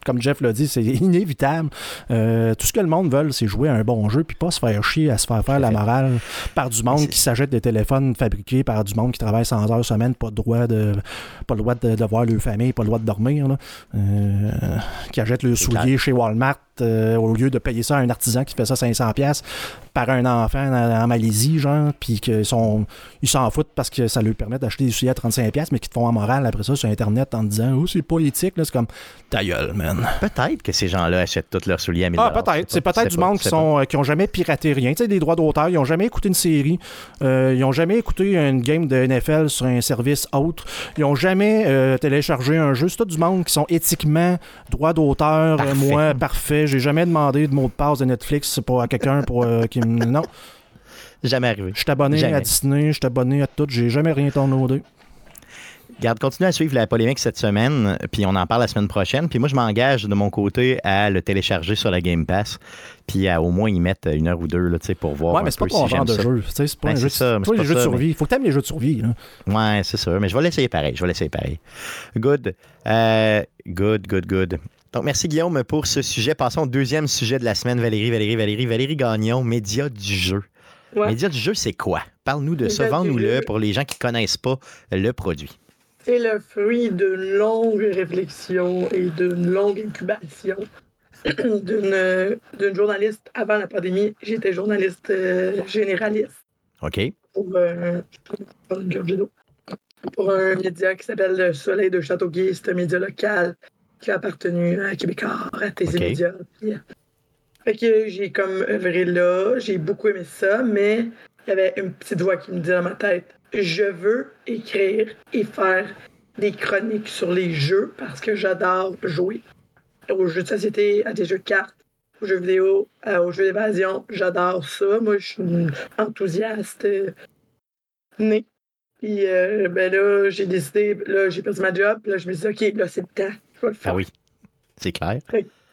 comme Jeff l'a dit, c'est (laughs) inévitable. Euh, tout ce que le monde veut, c'est jouer à un bon jeu puis pas se faire chier à se faire faire la morale par du monde qui s'achète des téléphones fabriqués par du monde qui travaille 100 heures semaine, pas de droit de pas le droit de, de voir leur famille, pas le droit de dormir, là. Euh, qui achètent leurs C'est souliers chez Walmart euh, au lieu de payer ça à un artisan qui fait ça 500$ pièces par un enfant en, en Malaisie, genre, puis qu'ils sont ils s'en foutent parce que ça leur permet d'acheter des souliers à 35$, pièces mais qui te font en morale après ça sur Internet en te disant Oh, c'est pas éthique, là. c'est comme ta gueule, man. Peut-être que ces gens-là achètent tous leurs souliers à 1000 Ah, peut-être. C'est peut-être du pas, monde qui sont euh, qui ont jamais piraté rien. Tu sais, des droits d'auteur, ils ont jamais écouté une série, euh, ils ont jamais écouté une game de NFL sur un service autre, ils ont jamais téléchargé un jeu. C'est tout du monde qui sont éthiquement droits d'auteur. moi, parfait. J'ai jamais demandé de mot de passe de Netflix pour à quelqu'un pour euh, qui me. Non. Jamais arrivé. je suis abonné Jamais. à Disney, je suis abonné à tout. J'ai jamais rien downloadé. Garde, continue à suivre la polémique cette semaine, puis on en parle la semaine prochaine. Puis moi, je m'engage de mon côté à le télécharger sur la Game Pass, puis à au moins y mettre une heure ou deux là, pour voir Ouais, mais c'est pas pour si de ça. jeu. C'est pas Ben, un jeu. ça, les jeux de ça, mais- survie. Faut que t'aimes les jeux de survie. Là. Ouais, c'est sûr. Mais je vais l'essayer pareil. Je vais l'essayer pareil. Good. Euh, good, good, good. Donc, merci Guillaume pour ce sujet. Passons au deuxième sujet de la semaine. Valérie, Valérie, Valérie, Valérie Gagnon, média du jeu. Ouais. Média du jeu, c'est quoi? Parle-nous de ça. Vends-nous-le pour les gens qui ne connaissent pas le produit. C'est le fruit d'une longue réflexion et d'une longue incubation (clears throat) d'une journaliste avant la pandémie. J'étais journaliste euh, généraliste OK. pour, euh. Pour un média qui s'appelle Le Soleil de Châteauguay. C'est un média local qui a appartenu à Québécois, à TZ Ok. Média. Puis, Fait que j'ai comme œuvré là, j'ai beaucoup aimé ça, mais il y avait une petite voix qui me disait dans ma tête je veux écrire et faire des chroniques sur les jeux parce que j'adore jouer aux jeux de société, à des jeux de cartes, aux jeux vidéo, euh, aux jeux d'évasion. J'adore ça. Moi, je suis une enthousiaste euh, née. Puis euh, ben là, j'ai décidé, là, j'ai perdu ma job. Puis là, je me suis dit, OK, là, c'est le temps. Je vais le faire. Ah oui. C'est clair.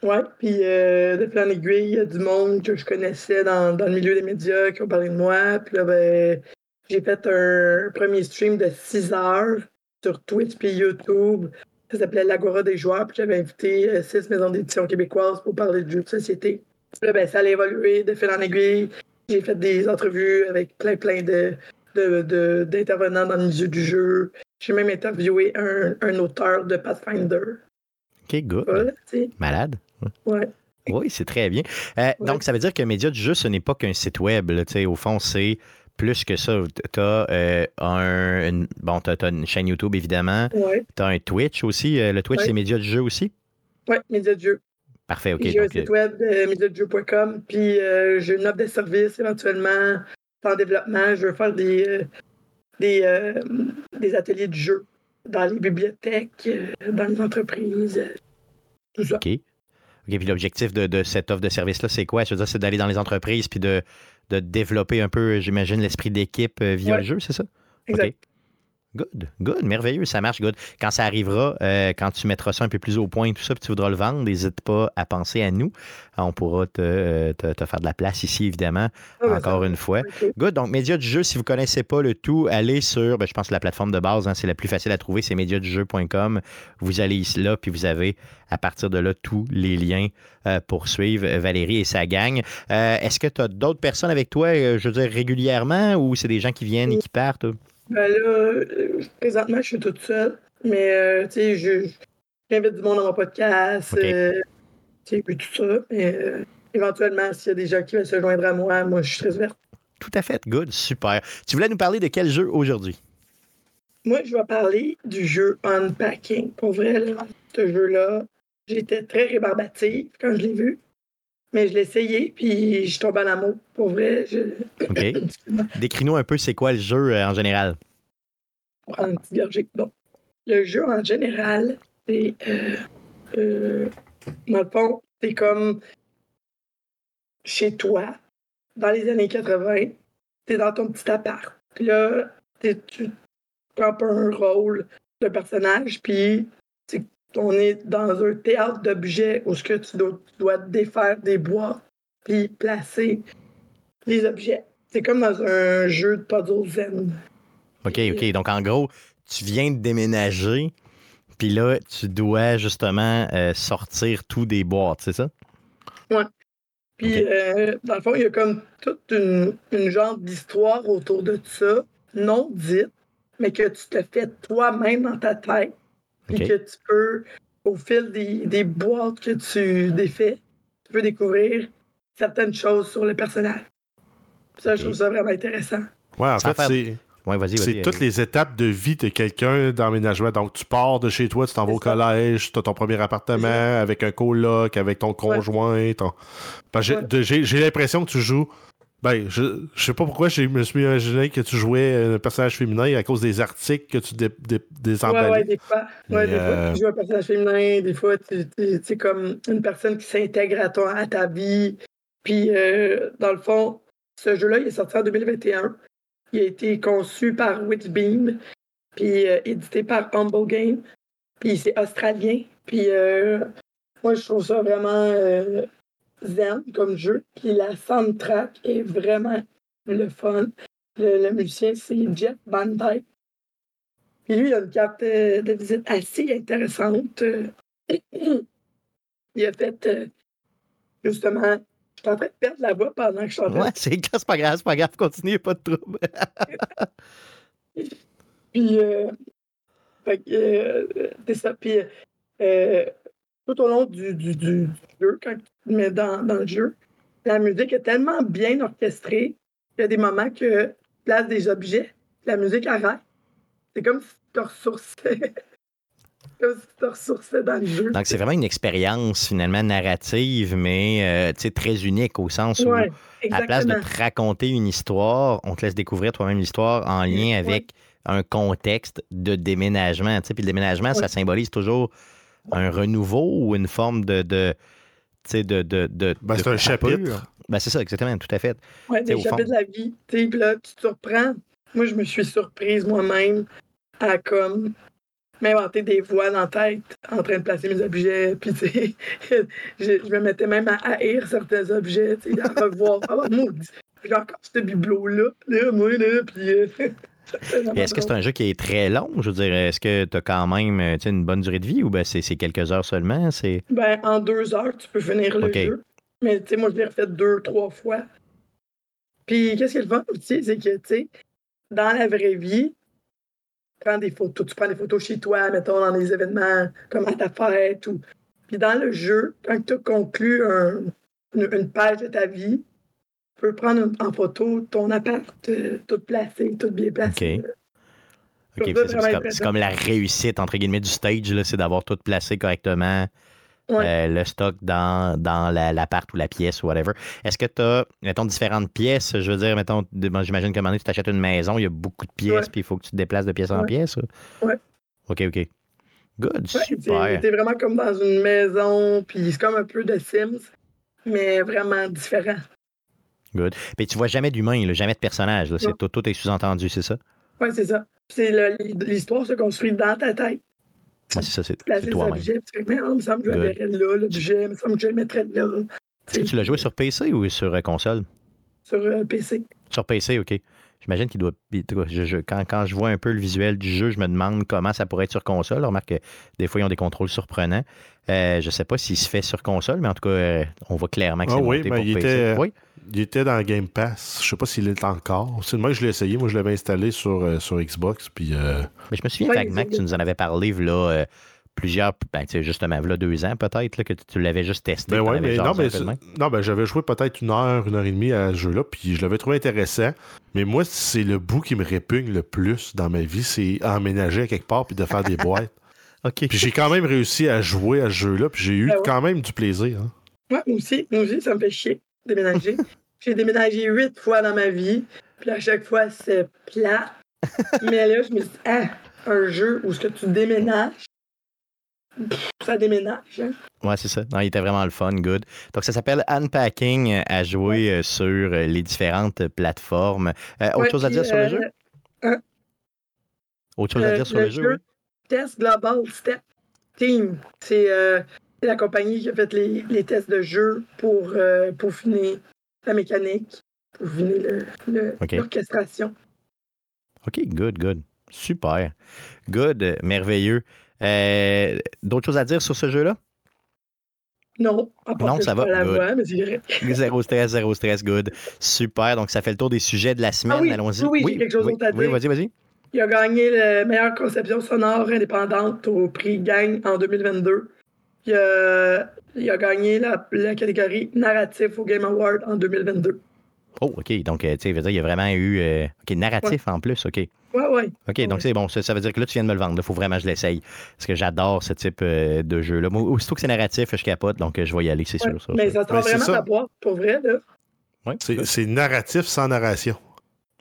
Ouais, puis euh, de fil en aiguille, il y a du monde que je connaissais dans, dans le milieu des médias qui ont parlé de moi. Puis là, ben, j'ai fait un premier stream de 6 heures sur Twitch puis YouTube. Ça s'appelait l'Agora des joueurs. Puis j'avais invité euh, six maisons d'édition québécoises pour parler de jeux de société. Puis là, ben, ça a évolué de fil en aiguille. J'ai fait des entrevues avec plein, plein de, de, de- d'intervenants dans le milieu du jeu. J'ai même interviewé un, un auteur de Pathfinder. OK, good. Voilà. Malade. Ouais. Oui, c'est très bien. Euh, Ouais. Donc, ça veut dire que Média du jeu, ce n'est pas qu'un site web. là, au fond, c'est plus que ça. Tu as, un, une, bon, une chaîne YouTube, évidemment. Ouais, Tu as un Twitch aussi. Euh, le Twitch, c'est Média du jeu aussi? ouais, médias de jeu. Parfait, OK. J'ai un site euh, web, euh, médiasdejeu.com, puis euh, j'ai une offre de service éventuellement en développement. Je veux faire des, euh, des, euh, des ateliers de jeu dans les bibliothèques, euh, dans les entreprises, euh, tout ça. OK. OK, puis l'objectif de, de cette offre de service-là, c'est quoi? Je veux dire, c'est d'aller dans les entreprises puis de, de développer un peu, j'imagine, l'esprit d'équipe euh, via Ouais. le jeu, c'est ça? Exact. OK. Good, good, merveilleux, ça marche, good. Quand ça arrivera, euh, quand tu mettras ça un peu plus au point, tout ça, puis tu voudras le vendre, n'hésite pas à penser à nous. On pourra te, euh, te- te faire de la place ici, évidemment, Ah, encore une fois. Good. Donc, Média du jeu, si vous ne connaissez pas le tout, allez sur, ben, je pense, la plateforme de base, hein, c'est la plus facile à trouver, c'est médiadujeu.com. Vous allez ici, là, puis vous avez, à partir de là, tous les liens euh, pour suivre Valérie et sa gang. Euh, Est-ce que tu as d'autres personnes avec toi, je veux dire, régulièrement, ou c'est des gens qui viennent et qui partent? Ben là, euh, présentement, je suis toute seule, mais euh, tu sais, je- j'invite du monde dans mon podcast, Ok. euh, tu sais, puis tout ça. Mais euh, éventuellement, s'il y a des gens qui veulent se joindre à moi, moi, je suis très ouverte. Tout à fait, good, super. Tu voulais nous parler de quel jeu aujourd'hui? Moi, je vais parler du jeu Unpacking. Pour vrai, là, ce jeu-là, j'étais très rébarbative quand je l'ai vu. Mais je l'ai essayé, puis je tombe en amour. Pour vrai, je OK. (laughs) Décris-nous un peu c'est quoi le jeu euh, en général. prends une petite gorgée. Bon. Le jeu, en général, c'est... Euh, euh, dans le fond, c'est comme chez toi, dans les années 80, t'es dans ton petit appart. Puis là, tu prends un rôle de personnage, puis on est dans un théâtre d'objets où ce que tu dois, tu dois défaire des bois, puis placer les objets. C'est comme dans un jeu de puzzle zen. OK, OK. Donc, en gros, tu viens de déménager, puis là, tu dois justement euh, sortir tout des boîtes, c'est ça? Puis, Ok. euh, dans le fond, il y a comme toute une, une genre d'histoire autour de ça, non dite, mais que tu te fais toi-même dans ta tête. Puis Ok. que tu peux, au fil des, des boîtes que tu défais, tu peux découvrir certaines choses sur le personnage. Ça, je trouve ça vraiment intéressant. Ouais, en fait, c'est. Oui, vas-y, vas-y. C'est toutes les étapes de vie de quelqu'un d'emménagement. Donc, tu pars de chez toi, tu t'en vas au collège, tu as ton premier appartement avec un coloc, avec ton conjoint. ton- Parce que j'ai- Ouais. de- j'ai j'ai l'impression que tu joues. Ben, je, je sais pas pourquoi je me suis imaginé que tu jouais un personnage féminin à cause des articles que tu dé, dé- désemballais. ouais, des fois. Ouais, des fois, euh, tu joues un personnage féminin, des fois, tu tu- c'est comme une personne qui s'intègre à, ton, à ta vie. Puis, euh, dans le fond, ce jeu-là, il est sorti en 2021. Il a été conçu par Witchbeam, puis euh, édité par Humble Game. Puis, c'est australien. Puis, euh, moi, je trouve ça vraiment euh, zen comme jeu. Puis, la soundtrack est vraiment le fun. Le, le musicien, c'est Jeff Van Dyke. Puis lui, il a une carte euh, de visite assez intéressante. Il a fait, euh, justement, je suis en train de perdre la voix pendant que je suis en train Ouais, c'est pas grave, c'est pas grave, continue, pas de trouble. (laughs) Puis, euh, Fait que, euh, c'est ça. Puis, tout au long du, du, du jeu, quand tu te mets dans, dans le jeu, la musique est tellement bien orchestrée qu'il y a des moments que tu places des objets, la musique arrête. C'est comme si tu te ressourçais. (laughs) comme si tu te ressourçais dans le jeu. Donc, c'est vraiment une expérience finalement narrative, mais euh, très unique au sens où, Ouais, à la place de te raconter une histoire, on te laisse découvrir toi-même l'histoire en lien avec un contexte de déménagement. Puis le déménagement, ça symbolise toujours un renouveau ou une forme de. De, de, de, Ben, de c'est un chapitre. Ben, c'est ça, exactement, tout à fait. T'sais, des chapitres de la vie. tu sais, Puis là, tu te surprends. Moi, je me suis surprise moi-même à comme m'inventer des voix dans la tête en train de placer mes objets. Puis, tu sais, (laughs) je, je me mettais même à haïr certains objets, tu sais, à revoir. Ah, maudit. J'ai encore ce bibelot-là, là, moi, là, puis... euh, (laughs) est-ce que c'est un jeu qui est très long? Je veux dire, est-ce que tu as quand même une bonne durée de vie ou ben c'est quelques heures seulement? C'est. Ben, en deux heures, tu peux finir le jeu. Mais tu sais, moi, je l'ai refait deux, trois fois. Puis, qu'est-ce qui est le fun aussi, c'est que, tu sais, dans la vraie vie, prends des photos, tu prends des photos chez toi, mettons, dans des événements comme à ta fête ou. Puis, dans le jeu, quand tu as conclu un- une, une page de ta vie, peux prendre en photo ton appart, euh, tout placé, tout bien placé. OK. C'est- comme, la réussite, entre guillemets, du stage, c'est d'avoir tout placé correctement, Ouais. euh, le stock dans, dans la- l'appart ou la pièce ou whatever. Est-ce que tu as, mettons, différentes pièces? Je veux dire, mettons, bon, j'imagine qu'à un moment donné, tu t'achètes une maison, il y a beaucoup de pièces, puis il faut que tu te déplaces de pièce en pièce. ou? Ouais. OK, OK. Good, Ouais, super. T'es vraiment comme dans une maison, puis c'est comme un peu de Sims, mais vraiment différent. Good. Puis tu vois jamais d'humain, jamais de personnage. là. Tout, tout est sous-entendu, c'est ça? Ouais, c'est ça. C'est l'histoire se construit dans ta tête. Ouais, c'est ça, c'est, toi-même. tu fais, mais il me semble que je le il me semble que je le mettrais là. Est-ce que tu l'as joué sur PC ou sur euh, console? Sur euh, PC. Sur PC, OK. J'imagine qu'il doit. je- je- quand, quand je vois un peu le visuel du jeu, je me demande comment ça pourrait être sur console. Remarque que des fois, ils ont des contrôles surprenants. Euh, je ne sais pas s'il se fait sur console, mais en tout cas, euh, on voit clairement que Ah c'est oui, monté mais pour il PC. était- Oui, Il était dans Game Pass. Je sais pas s'il est encore. C'est moi que je l'ai essayé. Moi, je l'avais installé sur, euh, sur Xbox. Puis, euh, mais je me souviens Ouais, vaguement que tu nous en avais parlé, là, euh, plusieurs, ben, tu sais, justement, là, deux ans peut-être, là, que tu, tu l'avais juste testé. ben ouais, mais non, mais, non, ben, j'avais joué peut-être une heure, une heure et demie à ce jeu-là. Puis, je l'avais trouvé intéressant. Mais moi, c'est le bout qui me répugne le plus dans ma vie. C'est emménager à quelque part puis de faire des (laughs) boîtes. OK. Puis, j'ai quand même réussi à jouer à ce jeu-là. Puis, j'ai eu Ben ouais. quand même du plaisir. hein. Ouais, moi aussi, moi aussi, ça me fait chier déménager. J'ai déménagé huit fois dans ma vie, puis à chaque fois, c'est plat. (laughs) mais là, je me suis dit, ah, un jeu où ce que tu déménages, ça déménage. Hein? Ouais, c'est ça. Non, il était vraiment le fun, good. Donc, ça s'appelle Unpacking euh, à jouer euh, sur euh, les différentes plateformes. Euh, autre Ouais, chose à puis, dire sur le jeu? hein? Autre chose à dire sur le, jeu, oui? Test Global Step Team. C'est euh, c'est la compagnie qui a fait les, les tests de jeu pour euh, peaufiner la mécanique, le- le- OK. l'orchestration. OK, good, good. Super. Good, merveilleux. Euh, D'autres choses à dire sur ce jeu-là? Non, Non, ça va, la voix, mais. (laughs) Zéro stress, zéro stress, good. Super. Donc, ça fait le tour des sujets de la semaine. Ah oui, Allons-y. oui, oui, j'ai quelque chose oui, d'autre à Oui, dire. vas-y, vas-y. Il a gagné la meilleure conception sonore indépendante au prix Gang en 2022. Il a, il a gagné la, la catégorie narratif au Game Award en 2022. Oh, OK. Donc, euh, tu sais, il y a vraiment eu. euh, OK, narratif en plus. OK. Ouais, ouais. OK, Ouais. donc c'est bon. Ça, ça veut dire que là, tu viens de me le vendre. Il faut vraiment que je l'essaye. Parce que j'adore ce type euh, de jeu-là. Moi, aussitôt que c'est narratif, je capote. Donc, je vais y aller, c'est Ouais. sûr. ça, Mais ça. sent vraiment ça. ta boîte, pour vrai, là. Ouais, C'est narratif sans narration.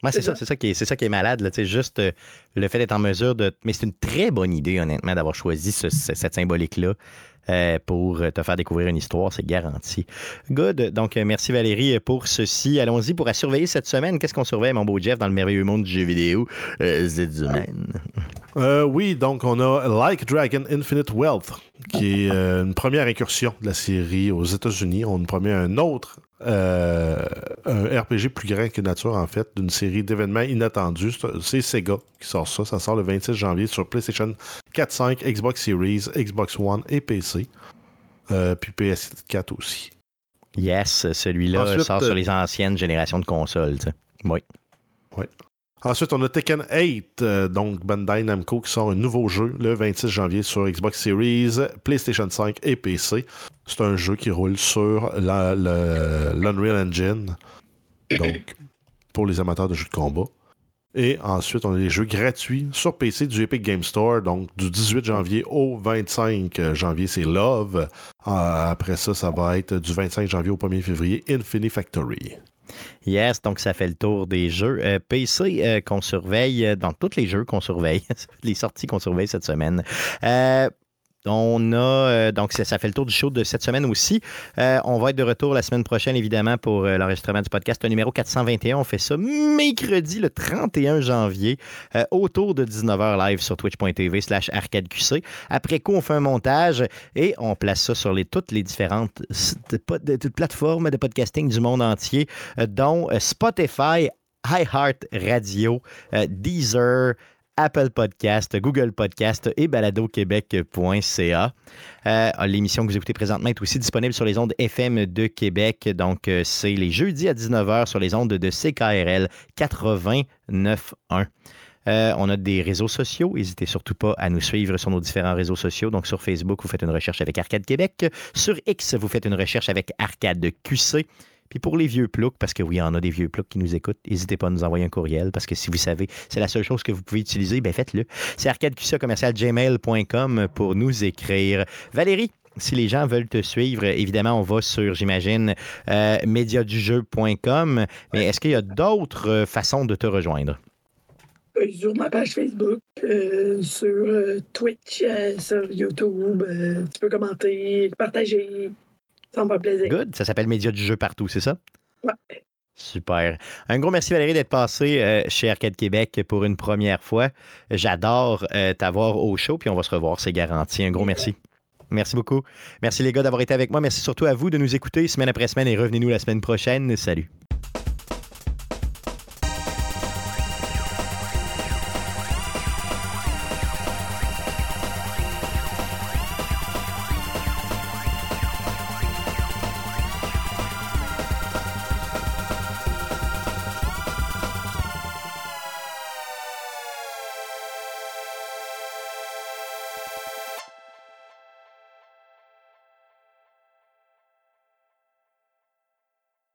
Ouais, c'est ça, ça. c'est ça qui est, c'est ça qui est malade. Là, juste euh, le fait d'être en mesure de. Mais c'est une très bonne idée, honnêtement, d'avoir choisi ce- ce- cette symbolique-là euh, pour te faire découvrir une histoire, c'est garanti. Good. Donc, euh, merci Valérie pour ceci. Allons-y pour à surveiller cette semaine. Qu'est-ce qu'on surveille, mon beau Jeff, dans le merveilleux monde du jeu vidéo? Euh. Euh, oui, donc on a Like Dragon Infinite Wealth, qui est euh, une première incursion de la série aux États-Unis. On nous promet un autre euh, un RPG plus grand que nature, en fait, d'une série d'événements inattendus. C'est- Sega qui sort ça. Ça sort le 26 janvier sur PlayStation 4, 5, Xbox Series, Xbox One et PC. Euh, puis PS4 aussi. Yes, celui-là sort euh, sur les anciennes générations de consoles. sais. Oui. Ensuite, on a Tekken 8, euh, donc Bandai Namco qui sort un nouveau jeu le 26 janvier sur Xbox Series, PlayStation 5 et PC. C'est un jeu qui roule sur l'Unreal Engine, donc pour les amateurs de jeux de combat. Et ensuite, on a les jeux gratuits sur PC du Epic Game Store. Donc, du 18 janvier au 25 janvier, c'est Love. Euh, après ça, ça va être du 25 janvier au 1er février, Infinity Factory. Yes, donc ça fait le tour des jeux. Euh, PC euh, qu'on surveille, dans tous les jeux qu'on surveille, (laughs) les sorties qu'on surveille cette semaine. On a, euh, donc ça, fait le tour du show de cette semaine aussi. Euh, on va être de retour la semaine prochaine, évidemment, pour euh, l'enregistrement du podcast numéro 421. On fait ça mercredi, le 31 janvier, autour de 19h live sur twitch.tv slash arcadeqc. Après coup, on fait un montage et on place ça sur toutes les différentes plateformes de podcasting du monde entier, dont Spotify, iHeart Radio, Deezer, Apple Podcast, Google Podcast et baladoquebec.ca. Euh, L'émission que vous écoutez présentement est aussi disponible sur les ondes FM de Québec. Donc, euh, c'est les jeudis à 19h sur les ondes de CKRL 89.1. Euh, on a des réseaux sociaux. N'hésitez surtout pas à nous suivre sur nos différents réseaux sociaux. Donc, sur Facebook, vous faites une recherche avec Arcade Québec. Sur X, vous faites une recherche avec Arcade QC. Puis pour les vieux ploucs, parce que oui, il y en a des vieux ploucs qui nous écoutent, n'hésitez pas à nous envoyer un courriel, parce que si vous savez, c'est la seule chose que vous pouvez utiliser, ben faites-le. C'est arcadeqc.gmail.com pour nous écrire. Valérie, si les gens veulent te suivre, évidemment, on va sur, j'imagine, euh. Mais est-ce qu'il y a d'autres euh, façons de te rejoindre? Euh, sur ma page Facebook, euh, sur Twitch, sur YouTube. tu peux commenter, partager. Ça me plaisir. Good. Ça s'appelle Média du jeu partout, c'est ça? Ouais. Super. Un gros merci Valérie d'être passé euh, chez Arcade Québec pour une première fois. J'adore euh, t'avoir au show, puis on va se revoir, c'est garanti. Un gros merci. Merci beaucoup. Merci les gars d'avoir été avec moi. Merci surtout à vous de nous écouter semaine après semaine et revenez-nous la semaine prochaine. Salut.